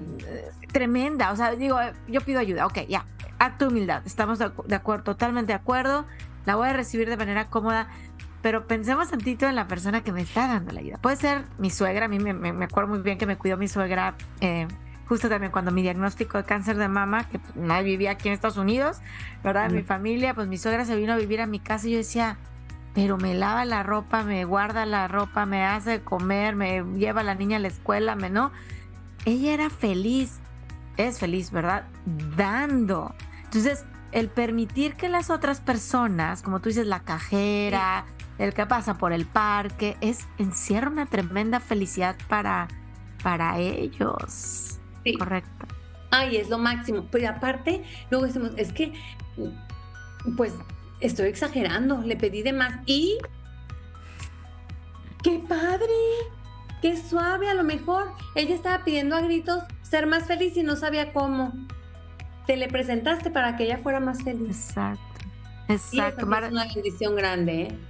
tremenda, o sea, digo, yo pido ayuda, ok, ya, acto de humildad, estamos de, acuerdo, totalmente de acuerdo, la voy a recibir de manera cómoda, pero pensemos tantito en la persona que me está dando la ayuda. Puede ser mi suegra, a mí me, acuerdo muy bien que me cuidó mi suegra. Eh, justo también cuando mi diagnóstico de cáncer de mama, que pues, nadie vivía aquí en Estados Unidos, ¿verdad? Mi familia, pues mi suegra se vino a vivir a mi casa y yo decía, pero me lava la ropa, me guarda la ropa, me hace comer, me lleva a la niña a la escuela, me no. Ella era feliz, es feliz, ¿verdad? Dando. Entonces, el permitir que las otras personas, como tú dices, la cajera, el que pasa por el parque, es encierra una tremenda felicidad para, para ellos. Sí. Correcto. Ay, es lo máximo. Pero aparte, luego decimos, es que, pues estoy exagerando, le pedí de más y qué padre, qué suave, a lo mejor ella estaba pidiendo a gritos ser más feliz y no sabía cómo. Te le presentaste para que ella fuera más feliz. Exacto. Exacto. es una bendición grande, ¿eh?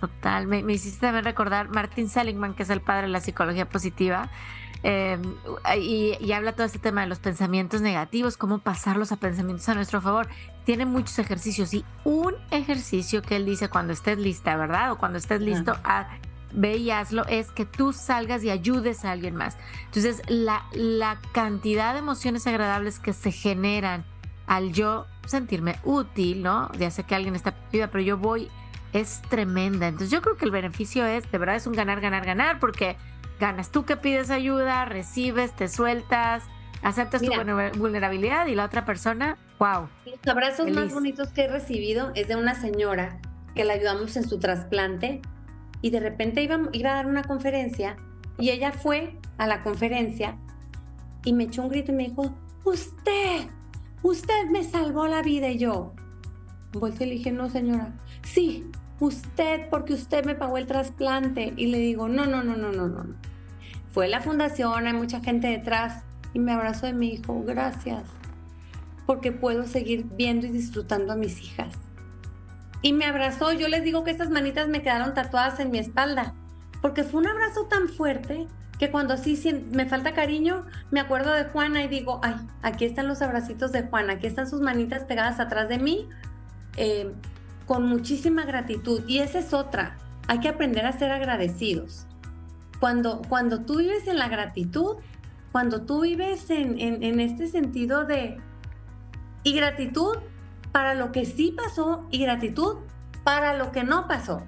Total, me, me, hiciste también recordar Martin Seligman, que es el padre de la psicología positiva, Em, y, habla todo este tema de los pensamientos negativos, cómo pasarlos a pensamientos a nuestro favor. Tiene muchos ejercicios y un ejercicio que él dice cuando estés lista, ¿verdad? O cuando estés listo, a, ve y hazlo, es que tú salgas y ayudes a alguien más. Entonces, la, la cantidad de emociones agradables que se generan al yo sentirme útil, ¿no? Ya sé que alguien está viva, pero yo voy, es tremenda. Entonces, yo creo que el beneficio es, de verdad, es un ganar, ganar, ganar, porque ganas. Tú que pides ayuda, recibes, te sueltas, aceptas tu vulnerabilidad y la otra persona, wow. Los abrazos más bonitos que he recibido es de una señora que la ayudamos en su trasplante y de repente iba, iba a dar una conferencia y ella fue a la conferencia y me echó un grito y me dijo, usted, usted me salvó la vida y yo. Volté y le dije, no señora, sí, usted, porque usted me pagó el trasplante. Y le digo, no, no, no, no, no, no. Fue la fundación, hay mucha gente detrás. Y me abrazó y me dijo, gracias, porque puedo seguir viendo y disfrutando a mis hijas. Y me abrazó, yo les digo que esas manitas me quedaron tatuadas en mi espalda, porque fue un abrazo tan fuerte que cuando así me falta cariño, me acuerdo de Juana y digo, ay, aquí están los abracitos de Juana, aquí están sus manitas pegadas atrás de mí. Eh, con muchísima gratitud. Y esa es otra. Hay que aprender a ser agradecidos. Cuando, cuando tú vives en la gratitud, cuando tú vives en, en, este sentido de... Y gratitud para lo que sí pasó y gratitud para lo que no pasó.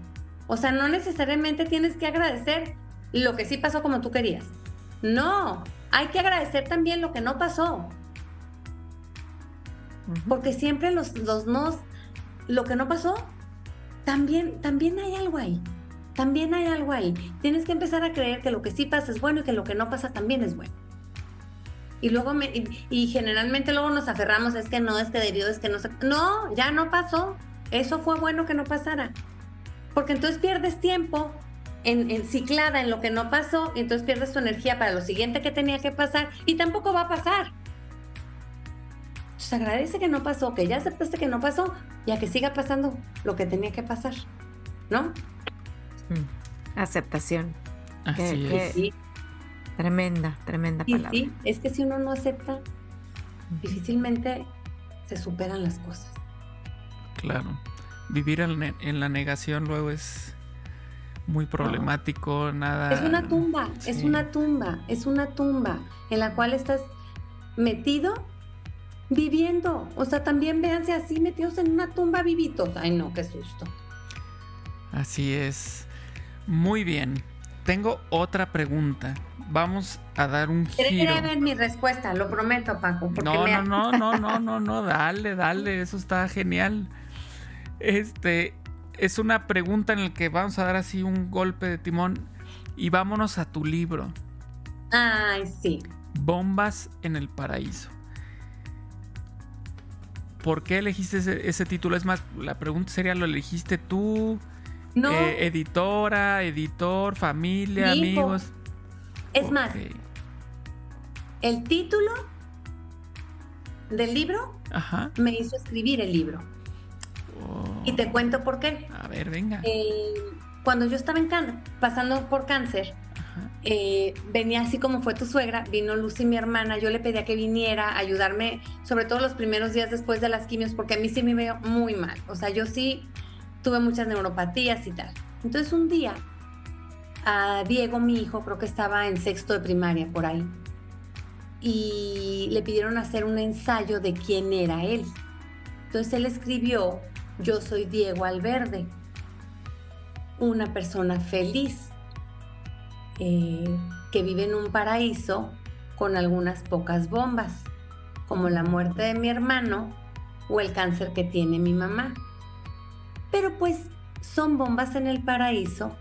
O sea, no necesariamente tienes que agradecer lo que sí pasó como tú querías. No, hay que agradecer también lo que no pasó. Porque siempre los, los nos lo que no pasó, también, también hay algo ahí. También hay algo ahí. Tienes que empezar a creer que lo que sí pasa es bueno y que lo que no pasa también es bueno. Y luego y, generalmente luego nos aferramos, es que no, es que debió, es que no. No, ya no pasó. Eso fue bueno que no pasara. Porque entonces pierdes tiempo en, en, ciclada en lo que no pasó y entonces pierdes tu energía para lo siguiente que tenía que pasar y tampoco va a pasar. Entonces agradece que no pasó, que ya aceptaste que no pasó y a que siga pasando lo que tenía que pasar, ¿no? Mm. Aceptación. Así es. Tremenda, tremenda palabra. Sí, es que si uno no acepta, difícilmente se superan las cosas. Claro. Vivir en, la negación luego es muy problemático, nada. Es una tumba, es una tumba, es una tumba en la cual estás metido viviendo. O sea, también véanse así metidos en una tumba vivitos. Ay, no, qué susto. Así es. Muy bien. Tengo otra pregunta vamos a dar un giro. ver mi respuesta, lo prometo, Paco. No, no, no, no, no, no, no, dale, dale, eso está genial. Este es una pregunta en la que vamos a dar así un golpe de timón y vámonos a tu libro. Ay, sí. Bombas en el paraíso. ¿Por qué elegiste ese, título? Es más, la pregunta sería, ¿lo elegiste tú? No. Eh, editora, editor, familia, amigos. Es más, el título del libro me hizo escribir el libro. Y te cuento por qué. A ver, venga. Eh, cuando yo estaba en pasando por cáncer, eh, venía así como fue tu suegra, vino Lucy, mi hermana, yo le pedía que viniera a ayudarme, sobre todo los primeros días después de las quimios, porque a mí sí me veo muy mal. O sea, yo sí tuve muchas neuropatías y tal. Entonces un día a Diego, mi hijo, creo que estaba en sexto de primaria por ahí, y le pidieron hacer un ensayo de quién era él. Entonces él escribió, yo soy Diego Alverde, una persona feliz eh, que vive en un paraíso con algunas pocas bombas, como la muerte de mi hermano o el cáncer que tiene mi mamá. Pero pues son bombas en el paraíso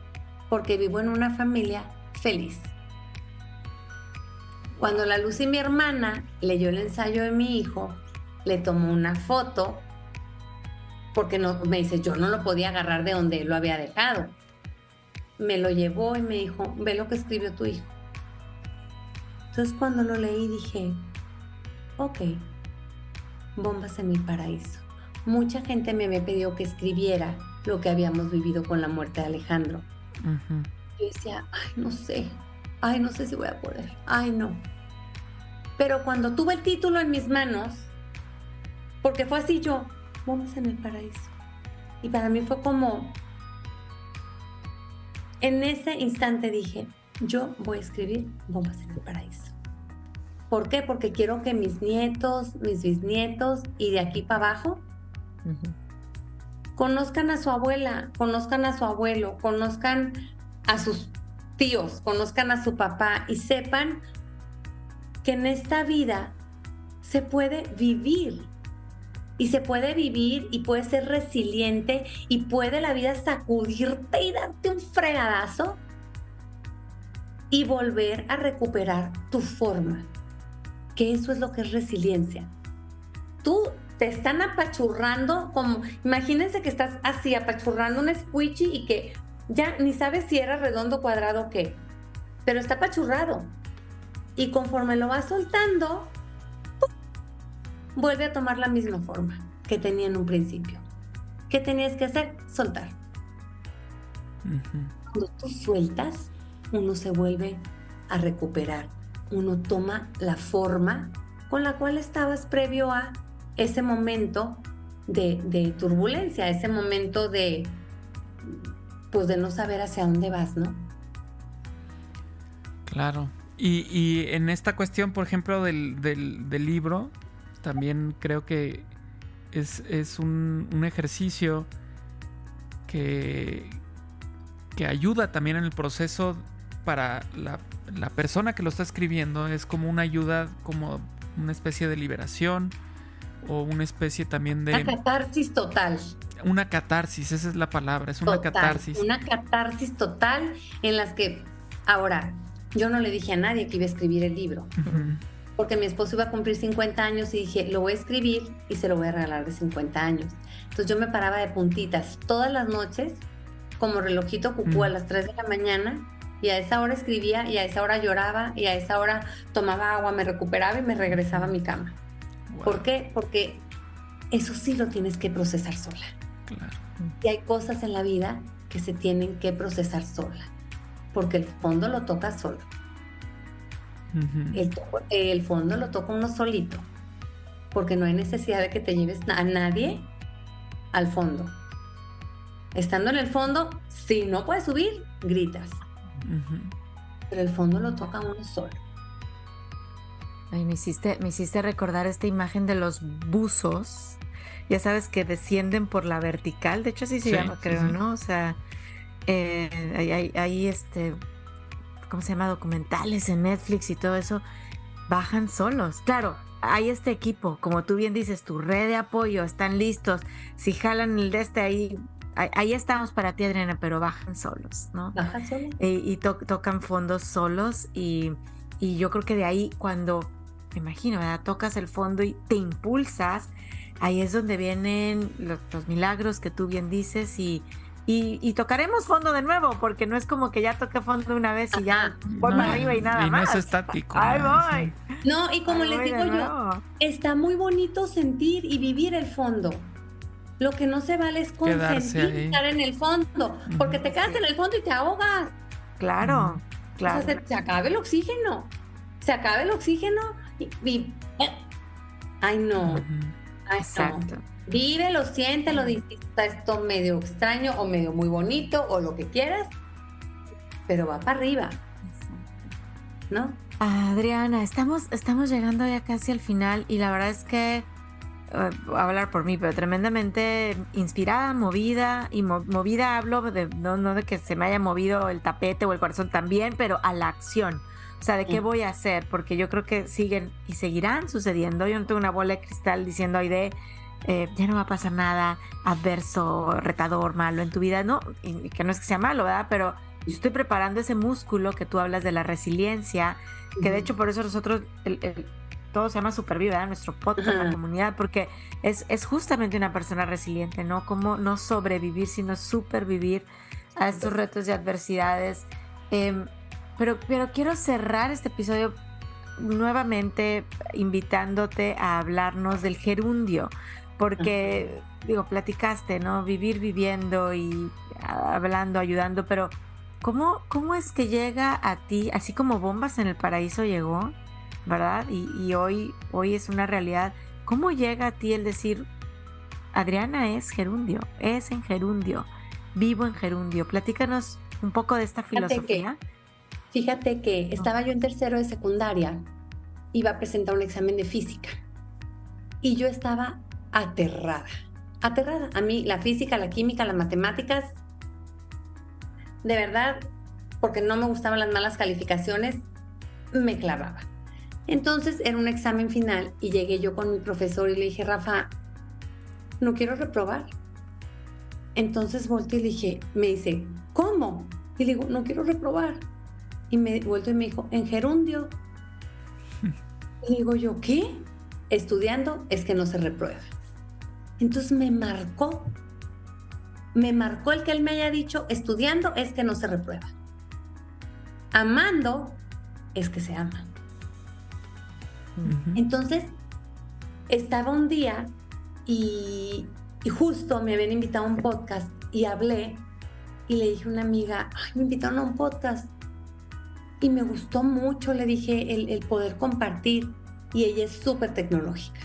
porque vivo en una familia feliz. Cuando la Luz y mi hermana leyó el ensayo de mi hijo, le tomó una foto, porque no, me dice, yo no lo podía agarrar de donde él lo había dejado. Me lo llevó y me dijo, ve lo que escribió tu hijo. Entonces cuando lo leí dije, ok, bombas en mi paraíso. Mucha gente me había pedido que escribiera lo que habíamos vivido con la muerte de Alejandro yo decía, ay, no sé, ay, no sé si voy a poder, ay, no. Pero cuando tuve el título en mis manos, porque fue así yo, vamos en el paraíso. Y para mí fue como, en ese instante dije, yo voy a escribir Bombas en el Paraíso. ¿Por qué? Porque quiero que mis nietos, mis bisnietos y de aquí para abajo conozcan a su abuela, conozcan a su abuelo, conozcan a sus tíos, conozcan a su papá y sepan que en esta vida se puede vivir y se puede vivir y puede ser resiliente y puede la vida sacudirte y darte un fregadazo y volver a recuperar tu forma, que eso es lo que es resiliencia. Tú te están apachurrando como, imagínense que estás así apachurrando un squishy y que ya ni sabes si era redondo, cuadrado o qué, pero está apachurrado. Y conforme lo vas soltando, vuelve a tomar la misma forma que tenía en un principio. ¿Qué tenías que hacer? Soltar. Cuando tú sueltas, uno se vuelve a recuperar. Uno toma la forma con la cual estabas previo a ese momento de, turbulencia, ese momento de, pues de no saber hacia dónde vas, ¿no? Claro. Y, en esta cuestión, por ejemplo, del, libro, también creo que es, un, ejercicio que, que ayuda también en el proceso para la, la, persona que lo está escribiendo. Es como una ayuda, como una especie de liberación o una especie también de... La catarsis total. una catarsis, esa es la palabra, es una catarsis. Una catarsis total en las que, ahora, yo no le dije a nadie que iba a escribir el libro, porque mi esposo iba a cumplir 50 años y dije, lo voy a escribir y se lo voy a regalar de 50 años. Entonces yo me paraba de puntitas todas las noches, como relojito cucú a las 3 de la mañana, y a esa hora escribía y a esa hora lloraba y a esa hora tomaba agua, me recuperaba y me regresaba a mi cama. ¿Por qué? Porque eso sí lo tienes que procesar sola. Y hay cosas en la vida que se tienen que procesar sola, porque el fondo lo toca solo. El, fondo lo toca uno solito, porque no hay necesidad de que te lleves a nadie al fondo. Estando en el fondo, si no puedes subir, gritas. Pero el fondo lo toca uno solo. Ay, me hiciste, me hiciste recordar esta imagen de los buzos ya sabes que descienden por la vertical, de hecho así se llama, creo, ¿no? O sea, eh, hay, este, ¿cómo se llama? Documentales en Netflix y todo eso, bajan solos. Claro, hay este equipo, como tú bien dices, tu red de apoyo, están listos, si jalan el de este ahí, ahí, estamos para ti, Adriana, pero bajan solos, ¿no? Bajan solos. Y, tocan fondos solos y, y yo creo que de ahí cuando, me imagino, ¿verdad? Tocas el fondo y te impulsas ahí es donde vienen los, milagros que tú bien dices y, y, tocaremos fondo de nuevo, porque no es como que ya toqué fondo una vez y ya voy para arriba y nada y más. no es estático. Ahí voy. No, y como les digo yo, está muy bonito sentir y vivir el fondo. Lo que no se vale es consentir estar en el fondo, porque te quedas en el fondo y te ahogas. Claro, claro. O sea, se, acaba el oxígeno. Se acaba el oxígeno y. Eh, ay, no. Exacto. Siente, lo disfruta esto medio extraño o medio muy bonito o lo que quieras, pero va para arriba. ¿No? Adriana, estamos, estamos llegando ya casi al final y la verdad es que voy a hablar por mí, pero tremendamente inspirada, movida, y movida hablo de, no, no de que se me haya movido el tapete o el corazón también, pero a la acción. O sea, ¿de qué mm. voy a hacer? Porque yo creo que siguen y seguirán sucediendo. Yo no tengo una bola de cristal diciendo, ay, de, eh, ya no va a pasar nada adverso, retador, malo en tu vida. No, y, que no es que sea malo, ¿verdad? Pero yo estoy preparando ese músculo que tú hablas de la resiliencia, que de hecho por eso nosotros, todo se llama Supervive, ¿verdad? Nuestro podcast, la comunidad, porque es, es justamente una persona resiliente, ¿no? Como no sobrevivir, sino supervivir a estos retos y adversidades. Eh, pero, pero quiero cerrar este episodio nuevamente invitándote a hablarnos del gerundio, porque, digo, platicaste, ¿no? Vivir viviendo y hablando, ayudando, pero ¿cómo, ¿cómo es que llega a ti, así como Bombas en el Paraíso llegó, ¿verdad? Y, y hoy, hoy es una realidad. ¿Cómo llega a ti el decir, Adriana es gerundio, es en gerundio, vivo en gerundio? Platícanos un poco de esta filosofía. Fíjate que estaba yo en tercero de secundaria, iba a presentar un examen de física y yo estaba aterrada, aterrada. A mí la física, la química, las matemáticas, de verdad, porque no me gustaban las malas calificaciones, me clavaba. Entonces era un examen final y llegué yo con mi profesor y le dije, Rafa, no quiero reprobar. Entonces volteé y le dije, me dice, ¿cómo? Y le digo, no quiero reprobar. Y me vuelto y me dijo, en gerundio. [laughs] Y digo yo, ¿qué? Estudiando es que no se reprueba. Entonces me marcó, me marcó el que él me haya dicho, estudiando es que no se reprueba. Amando es que se ama. Entonces, estaba un día y, y, justo me habían invitado a un podcast y hablé y le dije a una amiga, ay, me invitaron a un podcast y me gustó mucho, le dije, el, poder compartir. Y ella es súper tecnológica.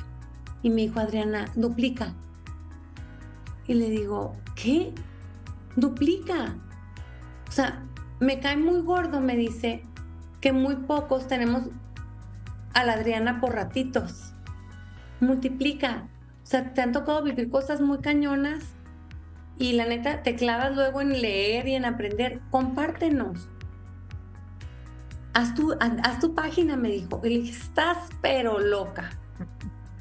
Y me dijo, Adriana, duplica. Y le digo, ¿qué? Duplica. O sea, me cae muy gordo, me dice, que muy pocos tenemos a la Adriana por ratitos. Multiplica. O sea, te han tocado vivir cosas muy cañonas y la neta te clavas luego en leer y en aprender. Compártenos haz tu, haz tu página, me dijo. Y le dije, estás pero loca.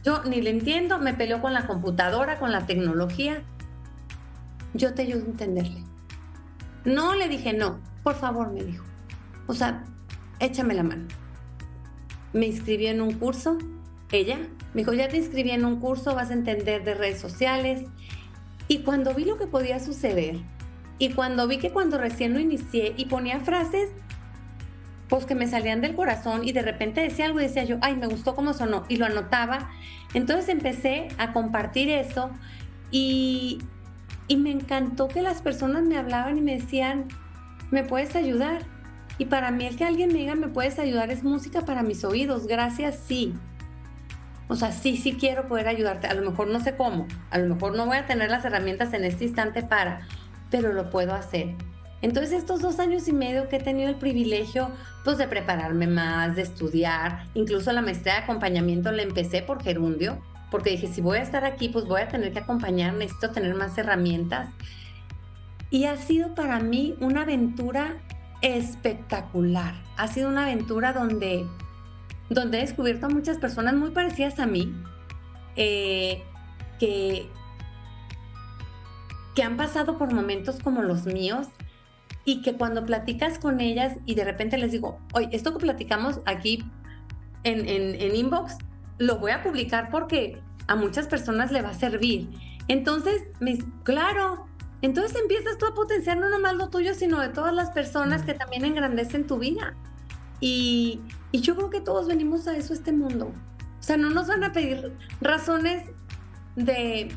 Yo ni le entiendo, me peleó con la computadora, con la tecnología. Yo te ayudo a entenderle. No le dije no, por favor, me dijo. O sea, échame la mano. Me inscribí en un curso, ella me dijo, ya te inscribí en un curso, vas a entender de redes sociales. Y cuando vi lo que podía suceder, y cuando vi que cuando recién lo inicié y ponía frases, pues que me salían del corazón y de repente decía algo y decía yo, ay, me gustó cómo sonó, y lo anotaba. Entonces empecé a compartir eso y, y me encantó que las personas me hablaban y me decían, ¿me puedes ayudar? Y para mí el que alguien me diga, ¿me puedes ayudar? Es música para mis oídos. Gracias, sí. O sea, sí, sí quiero poder ayudarte. A lo mejor no sé cómo. A lo mejor no voy a tener las herramientas en este instante para, pero lo puedo hacer. Entonces estos dos años y medio que he tenido el privilegio pues de prepararme más, de estudiar, incluso la maestría de acompañamiento la empecé por gerundio, porque dije, si voy a estar aquí, pues voy a tener que acompañar, necesito tener más herramientas. Y ha sido para mí una aventura espectacular. Ha sido una aventura donde donde he descubierto a muchas personas muy parecidas a mí, eh, que, que han pasado por momentos como los míos y que cuando platicas con ellas y de repente les digo, oye, esto que platicamos aquí en, en, inbox, lo voy a publicar porque a muchas personas le va a servir. Entonces, me claro, entonces empiezas tú a potenciar no nomás lo tuyo, sino de todas las personas que también engrandecen tu vida. Y, y yo creo que todos venimos a eso, a este mundo. O sea, no nos van a pedir razones de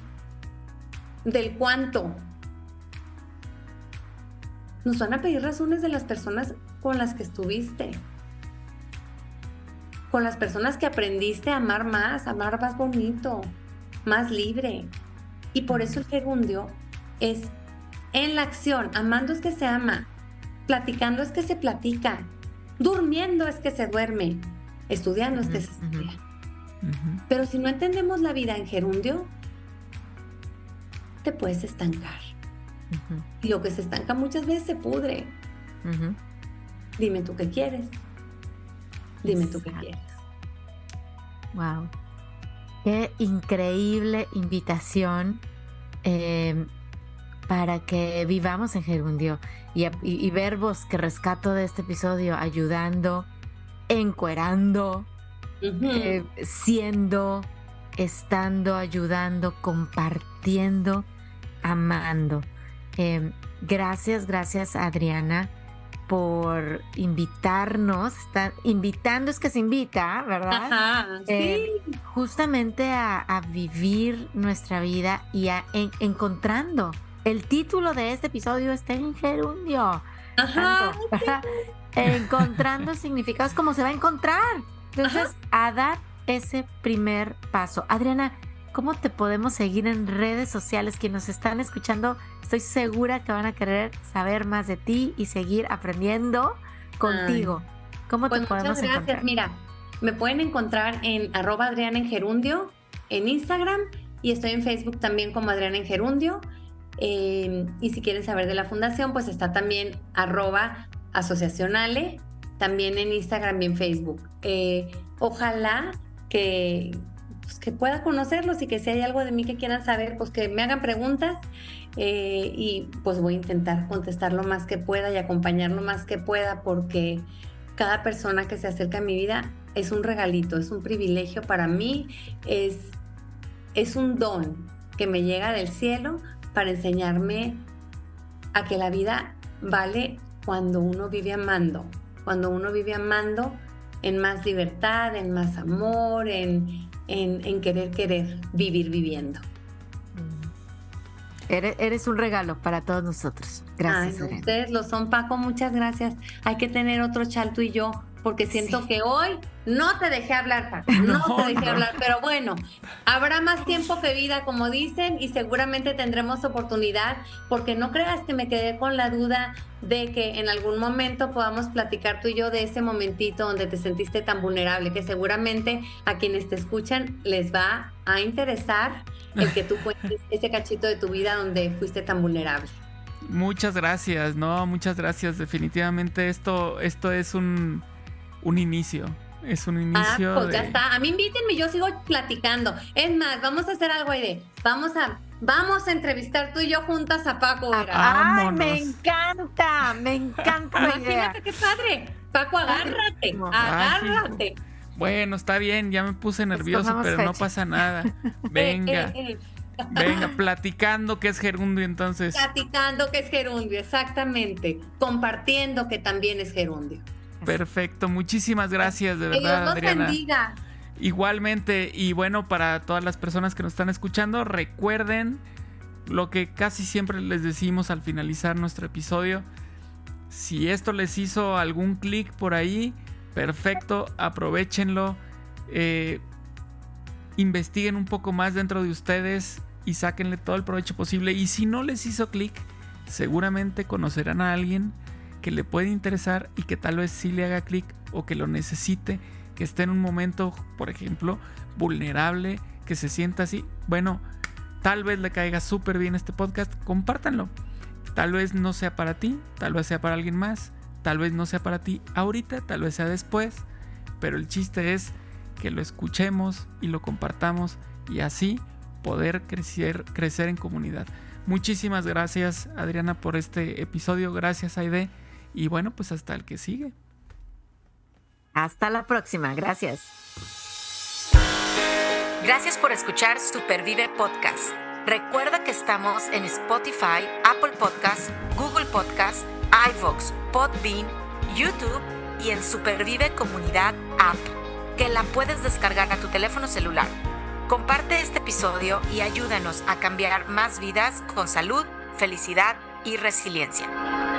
del cuánto. Nos van a pedir razones de las personas con las que estuviste. Con las personas que aprendiste a amar más, amar más bonito, más libre. Y por eso el gerundio es en la acción. Amando es que se ama. Platicando es que se platica. Durmiendo es que se duerme, estudiando es que se estudia. Pero si no entendemos la vida en gerundio, te puedes estancar. Y lo que se estanca muchas veces se pudre. Dime tú qué quieres. Dime tú qué quieres. Wow. Qué increíble invitación. Eh, para que vivamos en gerundio y, verbos que rescato de este episodio, ayudando, encuerando, eh, siendo, estando, ayudando, compartiendo, amando. Em, gracias, gracias Adriana por invitarnos, está, invitando es que se invita, ¿verdad? sí. Em, justamente a, vivir nuestra vida y a encontrando el título de este episodio está en gerundio. Ajá. [laughs] Encontrando significados como se va a encontrar. Entonces, a dar ese primer paso. Adriana, ¿cómo te podemos seguir en redes sociales? Quienes nos están escuchando, estoy segura que van a querer saber más de ti y seguir aprendiendo contigo. ¿Cómo te pues podemos muchas gracias. Mira, me pueden encontrar en arroba Adriana en Gerundio en Instagram y estoy en Facebook también como Adriana en Gerundio. Em, y si quieren saber de la fundación, pues está también arroba asociacionale, también en Instagram y en Facebook. Eh, ojalá que, pues, que pueda conocerlos y que si hay algo de mí que quieran saber, pues que me hagan preguntas eh, y pues voy a intentar contestar lo más que pueda y acompañar lo más que pueda porque cada persona que se acerca a mi vida es un regalito, es un privilegio para mí, es, es un don que me llega del cielo para enseñarme a que la vida vale cuando uno vive amando, cuando uno vive amando en más libertad, en más amor, en, en, querer, querer, vivir viviendo. Mm. Eres, un regalo para todos nosotros. Gracias. ustedes lo son, Paco. Muchas gracias. Hay que tener otro chalto y yo porque siento que hoy no te dejé hablar, Paco, [laughs] no, te dejé hablar, pero bueno, habrá más tiempo que vida, como dicen, y seguramente tendremos oportunidad, porque no creas que me quedé con la duda de que en algún momento podamos platicar tú y yo de ese momentito donde te sentiste tan vulnerable, que seguramente a quienes te escuchan les va a interesar el que tú cuentes [laughs] ese cachito de tu vida donde fuiste tan vulnerable. Muchas gracias, no, muchas gracias. Definitivamente esto, esto es un un inicio. Es un ah, inicio. Ah, pues ya está. A mí invítenme, yo sigo platicando. Es más, vamos a hacer algo ahí de. Vamos a Vamos a entrevistar tú y yo juntas a Paco. Ay, me encanta, me encanta. Imagínate qué padre. Paco, agárrate, agárrate. Bueno, está bien, ya me puse nervioso, pero no pasa nada. [laughs] Venga. Eh, eh, Venga, platicando que es gerundio entonces. Platicando que es gerundio, exactamente. Compartiendo que también es gerundio. Perfecto, muchísimas gracias, de verdad, que Adriana. Igualmente, y bueno, para todas las personas que nos están escuchando, recuerden lo que casi siempre les decimos al finalizar nuestro episodio. Si esto les hizo algún clic por ahí, perfecto, aprovechenlo. Eh, investiguen un poco más dentro de ustedes y sáquenle todo el provecho posible. Y si no les hizo clic, seguramente conocerán a alguien que le puede interesar y que tal vez sí le haga clic o que lo necesite, que esté en un momento, por ejemplo, vulnerable, que se sienta así. Bueno, tal vez le caiga súper bien este podcast, compártanlo. Tal vez no sea para ti, tal vez sea para alguien más, tal vez no sea para ti ahorita, tal vez sea después, pero el chiste es que lo escuchemos y lo compartamos y así poder crecer, crecer en comunidad. Muchísimas gracias Adriana por este episodio, gracias Aide y bueno pues hasta el que sigue. Hasta la próxima, gracias. Gracias por escuchar Supervive Podcast. Recuerda que estamos en Spotify, Apple Podcast, Google Podcast, iVoox, Podbean, YouTube y en Supervive Comunidad App que la puedes descargar a tu teléfono celular. Comparte este episodio y ayúdanos a cambiar más vidas con salud, felicidad y resiliencia.